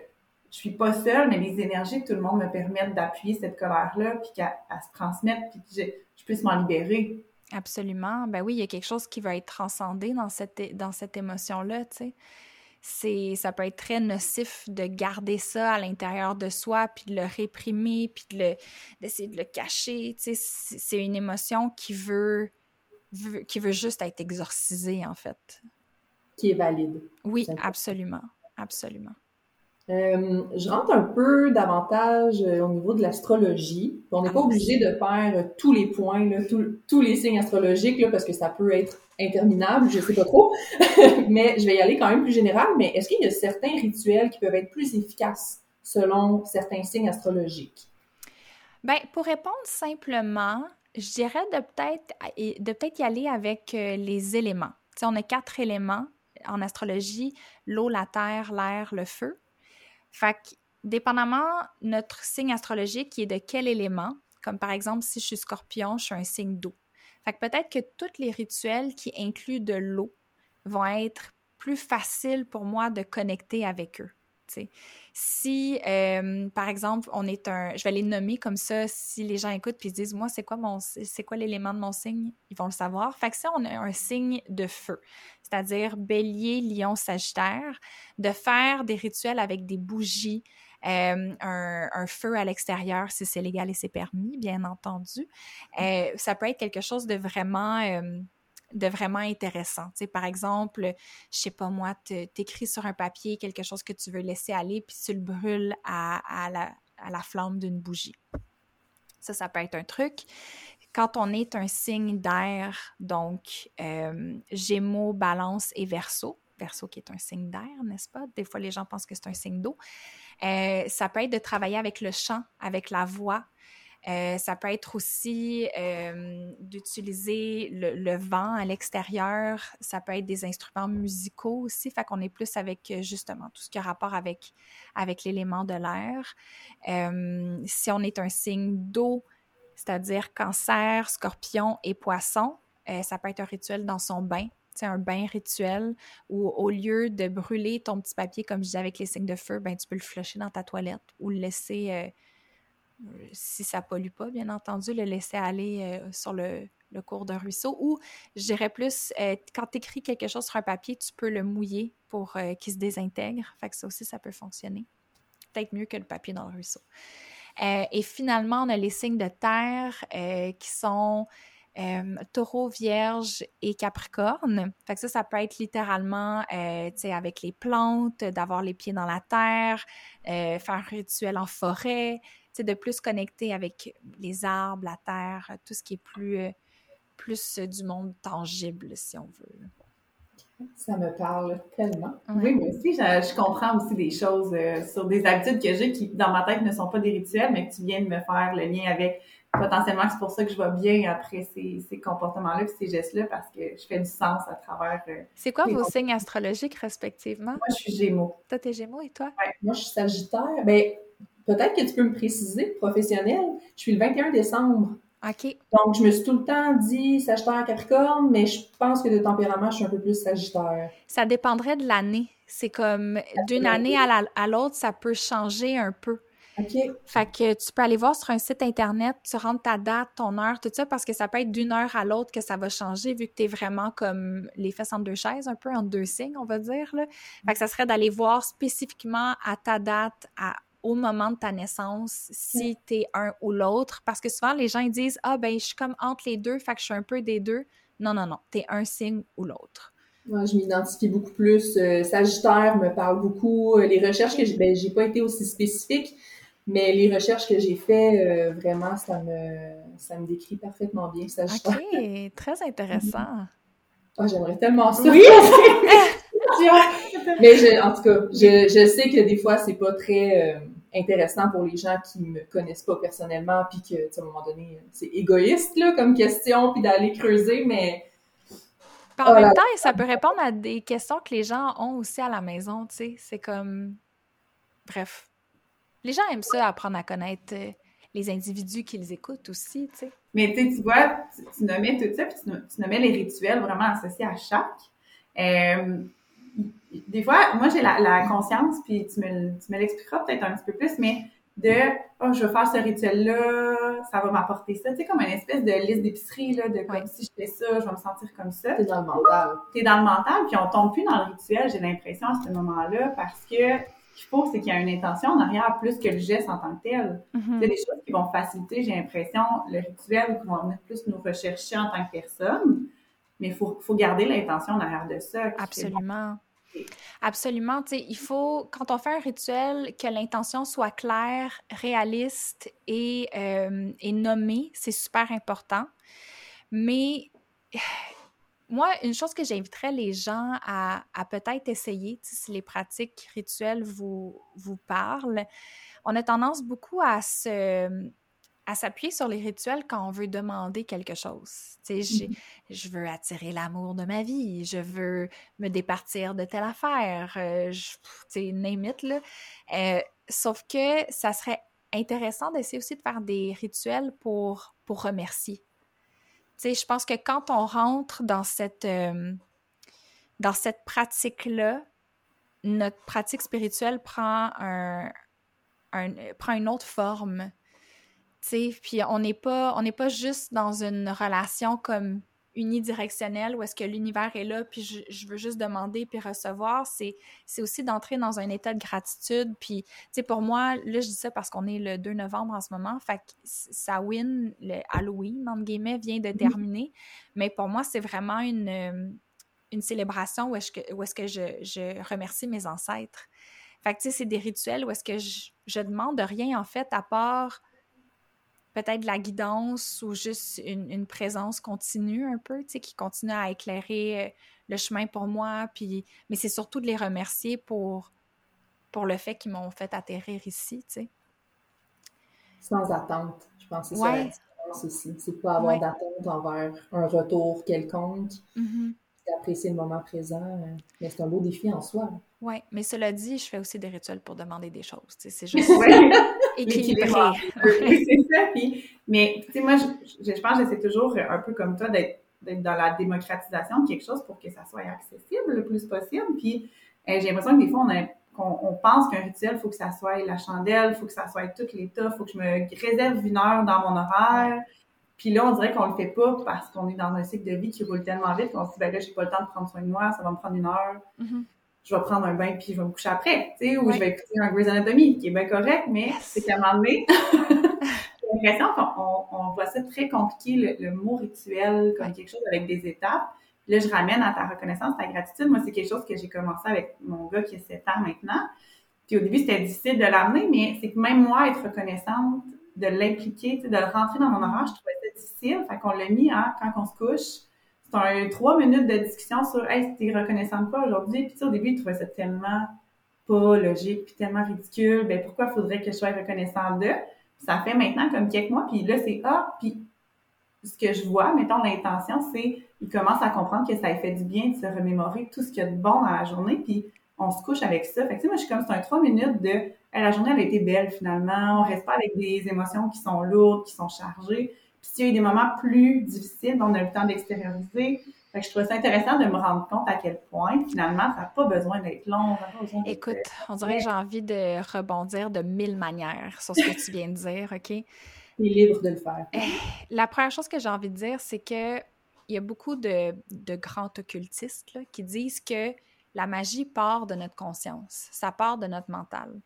je suis pas seule, mais les énergies que tout le monde me permettent d'appuyer cette colère-là, puis qu'elle se transmette, puis que je, je puisse m'en libérer. Absolument. Ben oui, il y a quelque chose qui va être transcendé dans cette, dans cette émotion-là, tu sais. C'est, ça peut être très nocif de garder ça à l'intérieur de soi, puis de le réprimer, puis de le, d'essayer de le cacher. Tu sais, c'est une émotion qui veut, veut, qui veut juste être exorcisée, en fait. Qui est valide. Oui, absolument. Absolument. Euh, je rentre un peu davantage euh, au niveau de l'astrologie. On n'est pas obligé de faire euh, tous les points, là, tous les signes astrologiques, là, parce que ça peut être interminable, je sais pas trop. mais je vais y aller quand même plus général. Mais est-ce qu'il y a certains rituels qui peuvent être plus efficaces selon certains signes astrologiques? Ben, pour répondre simplement, je dirais de peut-être de peut-être y aller avec les éléments. sais, on a quatre éléments en astrologie l'eau, la terre, l'air, le feu. Fait que, dépendamment notre signe astrologique qui est de quel élément, comme par exemple si je suis scorpion, je suis un signe d'eau. Fait que peut-être que tous les rituels qui incluent de l'eau vont être plus faciles pour moi de connecter avec eux. Si, euh, par exemple, on est un... Je vais les nommer comme ça, si les gens écoutent puis se disent, moi, c'est quoi mon c'est quoi l'élément de mon signe? Ils vont le savoir. Fait que ça, on a un signe de feu, c'est-à-dire bélier, lion, sagittaire, de faire des rituels avec des bougies, euh, un, feu à l'extérieur si c'est légal et c'est permis, bien entendu. Euh, ça peut être quelque chose de vraiment de vraiment intéressant. Tu par exemple, je sais pas moi, t'écris sur un papier quelque chose que tu veux laisser aller, puis tu le brûles à, la, flamme d'une bougie. Ça, ça peut être un truc. Quand on est un signe d'air, donc Gémeaux, Balance et Verseau, Verseau qui est un signe d'air, n'est-ce pas? Des fois, les gens pensent que c'est un signe d'eau. Euh, ça peut être de travailler avec le chant, avec la voix. Euh, ça peut être aussi euh, d'utiliser le, vent à l'extérieur. Ça peut être des instruments musicaux aussi. Fait qu'on est plus avec justement tout ce qui a rapport avec, avec l'élément de l'air. si on est un signe d'eau, c'est-à-dire cancer, scorpion et poisson, ça peut être un rituel dans son bain un bain rituel où au lieu de brûler ton petit papier, comme je disais avec les signes de feu, ben, tu peux le flusher dans ta toilette ou le laisser, euh, si ça pollue pas, bien entendu, le laisser aller euh, sur le, cours d'un ruisseau. Ou, je dirais plus, euh, quand tu écris quelque chose sur un papier, tu peux le mouiller pour qu'il se désintègre. Fait que ça aussi, ça peut fonctionner. Peut-être mieux que le papier dans le ruisseau. et finalement, on a les signes de terre qui sont euh, taureau, vierge et capricorne. Fait que ça, ça peut être littéralement, euh, avec les plantes, d'avoir les pieds dans la terre, euh, faire un rituel en forêt, de plus connecter avec les arbres, la terre, tout ce qui est plus, plus du monde tangible, si on veut. Ça me parle tellement. Oui, mais aussi, je, comprends aussi des choses sur des habitudes que j'ai qui, dans ma tête, ne sont pas des rituels, mais que tu viens de me faire le lien avec potentiellement c'est pour ça que je vois bien après ces, ces comportements-là et ces gestes-là parce que je fais du sens à travers. Euh, c'est quoi vos signes astrologiques respectivement? Moi, je suis Gémeaux. Toi, t'es Gémeaux et toi? Ouais, moi, je suis Sagittaire. Ben, peut-être que tu peux me préciser, professionnel. Je suis le 21 décembre. OK. Donc, je me suis tout le temps dit Sagittaire Capricorne, mais je pense que de tempérament, je suis un peu plus Sagittaire. Ça dépendrait de l'année. C'est comme d'une année à l'autre, ça peut changer un peu. OK. Fait que tu peux aller voir sur un site internet, tu rentres ta date, ton heure, tout ça, parce que ça peut être d'une heure à l'autre que ça va changer, vu que tu es vraiment comme les fesses entre deux chaises, un peu entre deux signes, on va dire. Là. Fait que ça serait d'aller voir spécifiquement à ta date, à, au moment de ta naissance, si tu es un ou l'autre? Parce que souvent, les gens ils disent Ah, ben, je suis comme entre les deux, fait que je suis un peu des deux. Non, non, non, tu es un signe ou l'autre. Moi, je m'identifie beaucoup plus. Euh, Sagittaire me parle beaucoup. Euh, les recherches que j'ai, ben, j'ai pas été aussi spécifique, mais les recherches que j'ai faites, euh, vraiment, ça me, ça me décrit parfaitement bien, ça. OK, très intéressant. Ah, j'aimerais tellement ça. Oui! mais je, en tout cas, je, je, sais que des fois, c'est pas très euh, intéressant pour les gens qui me connaissent pas personnellement, puis que, à un moment donné, c'est égoïste, là, comme question, puis d'aller creuser, mais... en même temps, ça peut répondre à des questions que les gens ont aussi à la maison, tu sais. C'est comme... Bref. Les gens aiment ça, apprendre à connaître euh, les individus qu'ils écoutent aussi, tu sais. Mais tu vois, tu, nommais tout ça, puis tu, nommais les rituels vraiment associés à chaque. Euh, des fois, moi, j'ai la, conscience, puis tu me, tu me l'expliqueras peut-être un petit peu plus, mais de oh, je vais faire ce rituel-là, ça va m'apporter ça. Tu sais, comme une espèce de liste d'épicerie, là, de comme si je fais ça, je vais me sentir comme ça. T'es dans le mental. T'es dans le mental, puis on tombe plus dans le rituel, j'ai l'impression, à ce moment-là, parce que qu'il faut, c'est qu'il y a une intention en arrière plus que le geste en tant que tel. Mm-hmm. C'est des choses qui vont faciliter, j'ai l'impression, le rituel, qui vont venir plus nous rechercher en tant que personne. Mais il faut, faut, garder l'intention en arrière de ça. Absolument. Absolument. Il faut, quand on fait un rituel, que l'intention soit claire, réaliste et, euh, nommée. C'est super important. Mais moi, une chose que j'inviterais les gens à, peut-être essayer, si les pratiques rituelles vous parlent, on a tendance beaucoup à se à s'appuyer sur les rituels quand on veut demander quelque chose. Tu sais, mm-hmm. je veux attirer l'amour de ma vie, je veux me départir de telle affaire, euh, tu sais, name it, là. Euh, sauf que ça serait intéressant d'essayer aussi de faire des rituels pour, pour remercier sais, je pense que quand on rentre dans cette, euh, dans cette pratique-là, notre pratique spirituelle prend un, prend une autre forme. Puis on n'est pas, on n'est pas juste dans une relation comme unidirectionnelle où est-ce que l'univers est là, puis je, veux juste demander puis recevoir. C'est, c'est aussi d'entrer dans un état de gratitude. Puis, tu sais, pour moi, là, je dis ça parce qu'on est le 2 novembre en ce moment. Fait que ça win, le Halloween, entre guillemets, vient de mm-hmm. terminer. Mais pour moi, c'est vraiment une, une célébration où est-ce que, où est-ce que je, je remercie mes ancêtres. Fait que, tu sais, c'est des rituels où est-ce que je, je demande rien, en fait, à part peut-être de la guidance ou juste une, présence continue un peu, tu sais, qui continue à éclairer euh, le chemin pour moi. Puis, mais c'est surtout de les remercier pour, pour le fait qu'ils m'ont fait atterrir ici, tu sais. Sans attente, je pense que c'est ça la aussi. C'est pas avoir d'attente envers un retour quelconque. Mm-hmm. C'est apprécier le moment présent. Euh, mais c'est un beau défi en soi. Oui, mais cela dit, je fais aussi des rituels pour demander des choses. C'est juste équilibré. c'est ça. mais tu sais, moi, je, je pense que j'essaie toujours un peu comme toi d'être dans la démocratisation de quelque chose pour que ça soit accessible le plus possible. Puis euh, j'ai l'impression que des fois, on, on, pense qu'un rituel, il faut que ça soit la chandelle, il faut que ça soit tout l'état, il faut que je me réserve une heure dans mon horaire. Puis là, on dirait qu'on le fait pas parce qu'on est dans un cycle de vie qui roule tellement vite qu'on se dit, ben là, j'ai pas le temps de prendre soin de moi, ça va me prendre une heure. Mm-hmm je vais prendre un bain puis je vais me coucher après, tu sais, ou je vais écouter un Grey's Anatomy, qui est bien correct, mais c'est qu'à un moment donné, j'ai l'impression qu'on on voit ça très compliqué, le, mot rituel, comme quelque chose avec des étapes. là, je ramène à ta reconnaissance, ta gratitude. Moi, c'est quelque chose que j'ai commencé avec mon gars qui a 7 ans maintenant. Puis au début, c'était difficile de l'amener, mais c'est que même moi, être reconnaissante, de l'impliquer, de le rentrer dans mon horaire, je trouvais ça difficile. Fait qu'on l'a mis, hein, quand on se couche, c'est un trois minutes de discussion sur Hey, t'es reconnaissante pas aujourd'hui? Puis au début, il trouvait ça tellement pas logique, puis tellement ridicule. Ben pourquoi faudrait que je sois reconnaissante de? ça fait maintenant comme quelques mois, puis là, c'est Ah, puis ce que je vois, mettons l'intention, c'est il commence à comprendre que ça fait du bien de se remémorer tout ce qu'il y a de bon dans la journée, puis on se couche avec ça. Fait que, tu sais, moi, je suis comme, c'est un trois minutes de, la journée, elle a été belle, finalement. On reste pas avec des émotions qui sont lourdes, qui sont chargées. Puis s'il y a eu des moments plus difficiles, on a eu le temps d'extérioriser. Fait que je trouve ça intéressant de me rendre compte à quel point, finalement, ça n'a pas besoin d'être long. Écoute, on dirait que j'ai envie de rebondir de mille manières sur ce que tu viens de dire, OK? Tu es libre de le faire. Eh, la première chose que j'ai envie de dire, c'est que il y a beaucoup de, de grands occultistes là, qui disent que la magie part de notre conscience, ça part de notre mental.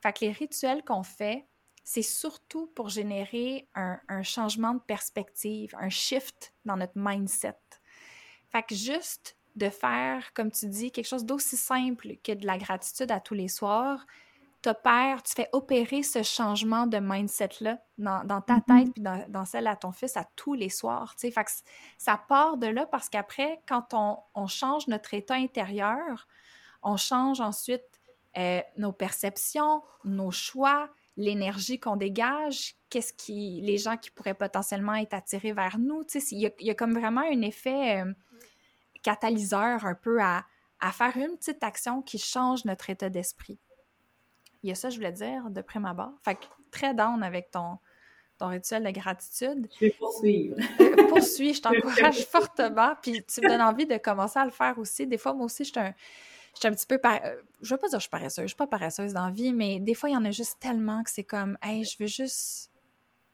Fait que les rituels qu'on fait, c'est surtout pour générer un, changement de perspective, un shift dans notre mindset. Fait que juste de faire, comme tu dis, quelque chose d'aussi simple que de la gratitude à tous les soirs, t'opères, tu fais opérer ce changement de mindset-là dans, ta mm-hmm. tête puis dans, celle à ton fils à tous les soirs. Fait que ça part de là parce qu'après, quand on, change notre état intérieur, on change ensuite euh, nos perceptions, nos choix, l'énergie qu'on dégage, qu'est-ce qui, les gens qui pourraient potentiellement être attirés vers nous. Tu sais, il y, a comme vraiment un effet euh, catalyseur un peu à, faire une petite action qui change notre état d'esprit. Il y a ça, je voulais dire, de prime abord. Fait que très down avec ton, ton rituel de gratitude. Je vais poursuivre. Euh, poursuis, je t'encourage fortement. Puis tu me donnes envie de commencer à le faire aussi. Des fois, moi aussi, je suis un je suis un petit peu. Par... Euh, je veux pas dire que je suis paresseuse, je suis pas paresseuse dans la vie, mais des fois, il y en a juste tellement que c'est comme, hey, je veux juste.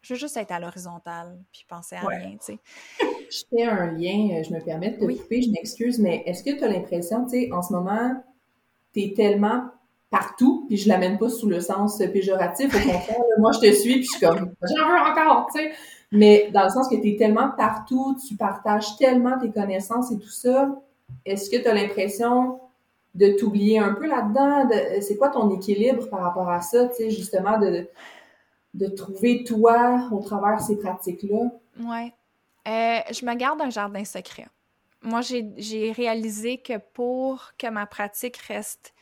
Je veux juste être à l'horizontale puis penser à rien, tu sais. Je fais un lien, euh, je me permets de te couper, je m'excuse, mais est-ce que tu as l'impression, tu sais, en ce moment, tu es tellement partout, puis je l'amène pas sous le sens péjoratif, au contraire, moi je te suis, puis je suis comme, j'en veux encore, tu sais. Mais dans le sens que tu es tellement partout, tu partages tellement tes connaissances et tout ça, est-ce que tu as l'impression de t'oublier un peu là-dedans? C'est quoi ton équilibre par rapport à ça, tu sais, justement, de, de trouver toi au travers ces pratiques-là? Oui. Euh, je me garde un jardin secret. Moi, j'ai réalisé que pour que ma pratique reste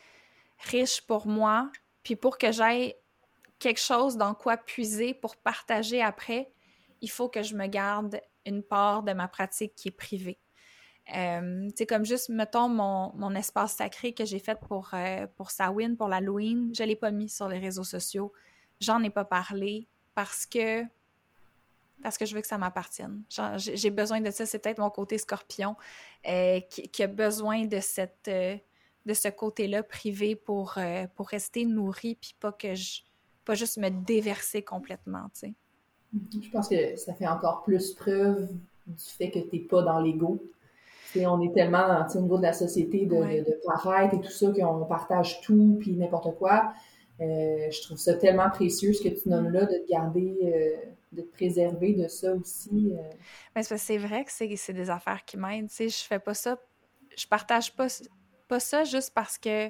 riche pour moi, puis pour que j'aille quelque chose dans quoi puiser pour partager après, il faut que je me garde une part de ma pratique qui est privée. Euh, c'est comme juste, mettons, mon, mon espace sacré que j'ai fait pour, euh, pour Sawin, pour l'Halloween, je ne l'ai pas mis sur les réseaux sociaux. J'en ai pas parlé parce que parce que je veux que ça m'appartienne. J'ai besoin de ça. C'est peut-être mon côté scorpion euh, qui, a besoin de cette, euh, de ce côté-là privé pour, euh, pour rester nourrie, puis pas que je pas juste me déverser complètement, tu sais. Je pense que ça fait encore plus preuve du fait que tu n'es pas dans l'ego. On est tellement au niveau de la société de, de, paraître et tout ça qu'on partage tout puis n'importe quoi. Euh, je trouve ça tellement précieux ce que tu nommes là, de te garder, euh, de te préserver de ça aussi. Euh. c'est vrai que c'est des affaires qui m'aident. Je fais pas ça, je partage pas, pas ça juste parce que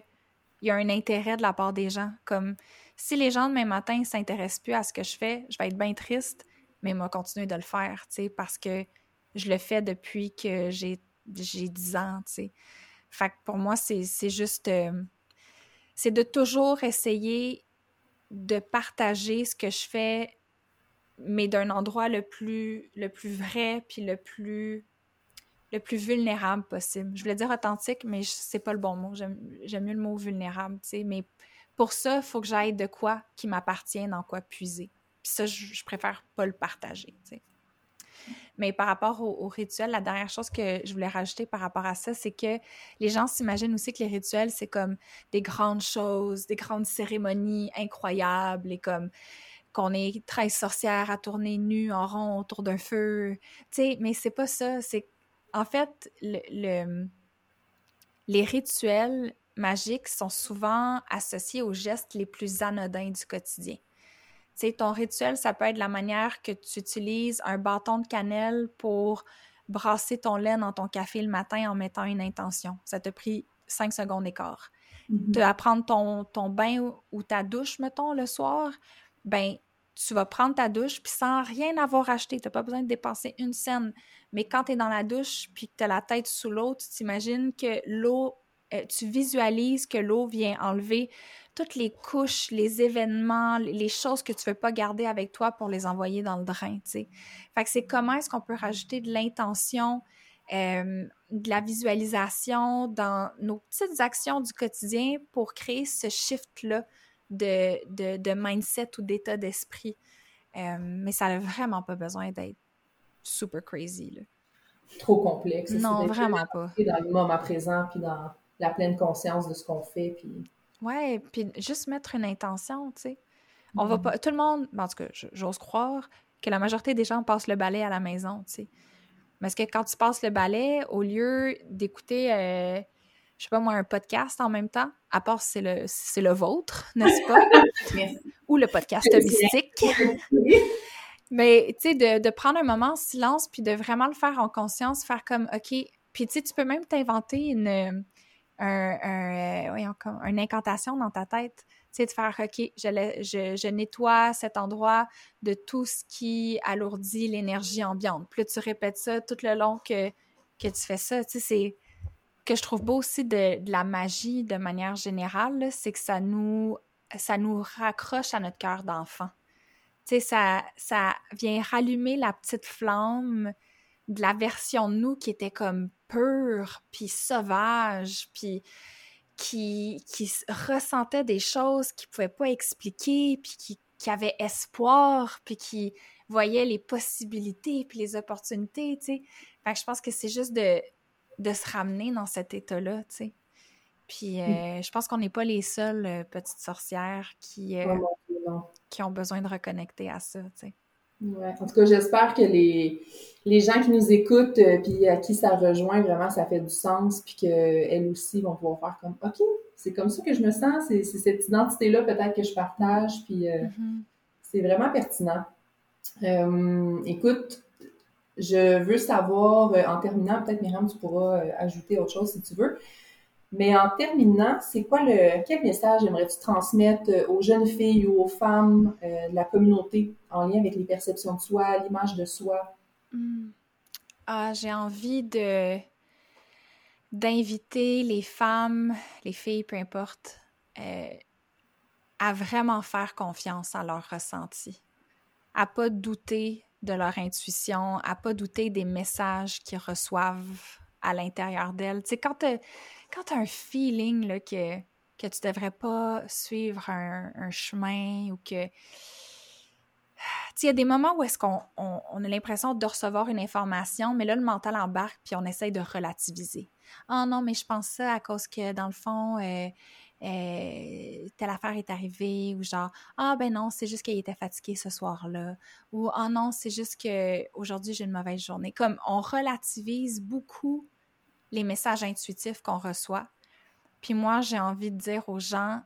il y a un intérêt de la part des gens. Comme si les gens demain matin ne s'intéressent plus à ce que je fais, je vais être bien triste, mais moi continuer de le faire, parce que je le fais depuis que j'ai 10 ans, tu sais. Fait que pour moi, c'est juste... Euh, c'est de toujours essayer de partager ce que je fais, mais d'un endroit le plus, le plus vrai, puis le plus le plus vulnérable possible. Je voulais dire authentique, mais c'est pas le bon mot. J'aime mieux le mot vulnérable, tu sais. Mais pour ça, il faut que j'aille de quoi qui m'appartient, dans quoi puiser. Puis ça, je, préfère pas le partager, tu sais. Mais par rapport au, rituel, la dernière chose que je voulais rajouter par rapport à ça, c'est que les gens s'imaginent aussi que les rituels, c'est comme des grandes choses, des grandes cérémonies incroyables et comme qu'on est 13 sorcières à tourner nues en rond autour d'un feu. Tu sais, mais c'est pas ça. C'est en fait, le, les rituels magiques sont souvent associés aux gestes les plus anodins du quotidien. Sais, ton rituel, ça peut être la manière que tu utilises un bâton de cannelle pour brasser ton lait dans ton café le matin en mettant une intention. Ça t'a pris cinq secondes d'écart. Mm De prendre ton, ton bain ou ta douche, mettons, le soir, ben tu vas prendre ta douche, puis sans rien avoir acheté, tu n'as pas besoin de dépenser une scène. Mais quand tu es dans la douche, puis que tu as la tête sous l'eau, tu t'imagines que l'eau, euh, tu visualises que l'eau vient enlever toutes les couches, les événements, les choses que tu ne veux pas garder avec toi pour les envoyer dans le drain, tu sais. Fait que c'est comment est-ce qu'on peut rajouter de l'intention, euh, de la visualisation dans nos petites actions du quotidien pour créer ce shift-là de, de, mindset ou d'état d'esprit. Euh, mais ça n'a vraiment pas besoin d'être super crazy. Là. Trop complexe. Non, vraiment pas. Dans le moment présent, puis dans la pleine conscience de ce qu'on fait. Puis... Ouais, puis juste mettre une intention, tu sais. On va mm-hmm. pas. Tout le monde, en tout cas, j'ose croire que la majorité des gens passent le balai à la maison, tu sais. Mais est-ce que quand tu passes le balai, au lieu d'écouter euh, je sais pas moi, un podcast en même temps, à part c'est le, c'est le vôtre, n'est-ce pas? Ou le podcast mystique. Mais, tu sais, de, de, prendre un moment en silence, puis de vraiment le faire en conscience, faire comme, OK, puis tu sais, tu peux même t'inventer une, un, un, euh, incantation dans ta tête, tu sais, de faire, OK, je, je, je, nettoie cet endroit de tout ce qui alourdit l'énergie ambiante. Là, tu répètes ça tout le long que, que tu fais ça, tu sais, c'est que je trouve beau aussi de, la magie de manière générale, c'est que ça nous, ça nous raccroche à notre cœur d'enfant. Tu sais, ça, ça vient rallumer la petite flamme de la version de nous qui était comme pure, puis sauvage, puis qui, qui ressentait des choses qu'il ne pouvait pas expliquer, puis qui, qui avait espoir, puis qui voyait les possibilités, puis les opportunités, tu sais. Fait que je pense que c'est juste de, de se ramener dans cet état-là, tu sais. Puis euh, je pense qu'on n'est pas les seules euh, petites sorcières qui, euh, qui ont besoin de reconnecter à ça, tu sais. Ouais. En tout cas, j'espère que les, les gens qui nous écoutent, puis à qui ça rejoint, vraiment, ça fait du sens, puis qu'elles aussi vont pouvoir faire comme, OK, c'est comme ça que je me sens, c'est cette identité-là peut-être que je partage, puis mm-hmm. c'est vraiment pertinent. écoute, je veux savoir, euh, en terminant, peut-être Myriam, tu pourras euh, ajouter autre chose si tu veux. Mais en terminant, c'est quoi le quel message aimerais-tu transmettre euh, aux jeunes filles ou aux femmes de la communauté en lien avec les perceptions de soi, l'image de soi? Hmm. Ah, j'ai envie de d'inviter les femmes, les filles, peu importe, à vraiment faire confiance à leur ressenti, à pas douter de leur intuition, à pas douter des messages qu'ils reçoivent à l'intérieur d'elles. Tu sais, quand tu as, un feeling là, que, que tu devrais pas suivre un, chemin ou que... il y a des moments où est-ce qu'on on, a l'impression de recevoir une information, mais là, le mental embarque puis on essaye de relativiser. Ah non, mais je pense ça à cause que, dans le fond, euh, euh, telle affaire est arrivée, ou genre, ah ben non, c'est juste qu'il était fatigué ce soir-là, ou ah non, c'est juste que aujourd'hui j'ai une mauvaise journée. Comme on relativise beaucoup les messages intuitifs qu'on reçoit. Puis moi, j'ai envie de dire aux gens,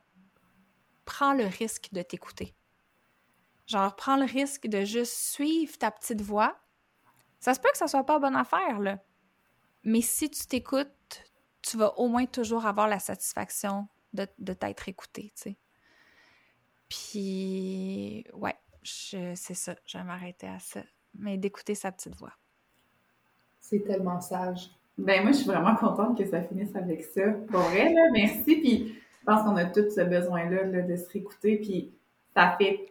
prends le risque de t'écouter. Genre, prends le risque de juste suivre ta petite voix. Ça se peut que ça soit pas bonne affaire, là. Mais si tu t'écoutes, tu vas au moins toujours avoir la satisfaction de, de t'être écouté, tu sais. Puis, ouais, c'est ça, je vais m'arrêter à ça. Mais d'écouter sa petite voix. C'est tellement sage. Ben moi, je suis vraiment contente que ça finisse avec ça. Pour vrai, là, merci. Puis je pense qu'on a tous ce besoin-là là, de se réécouter. Puis ça fait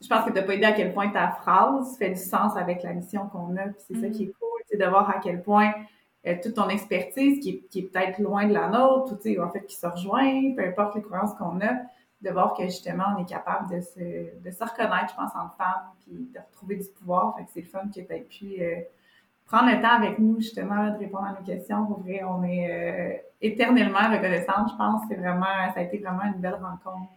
je pense que tu n'as pas idée à quel point ta phrase fait du sens avec la mission qu'on a. Puis c'est ça qui est cool, c'est de voir à quel point euh, toute ton expertise, qui est, peut-être loin de la nôtre, ou en fait qui se rejoint, peu importe les croyances qu'on a, de voir que justement on est capable de se, de se reconnaître, je pense, en femme, puis de retrouver du pouvoir. Fait que c'est le fun que tu pu euh, prendre le temps avec nous, justement, de répondre à nos questions. Pour on est euh, éternellement reconnaissante, je pense. C'est vraiment, ça a été vraiment une belle rencontre.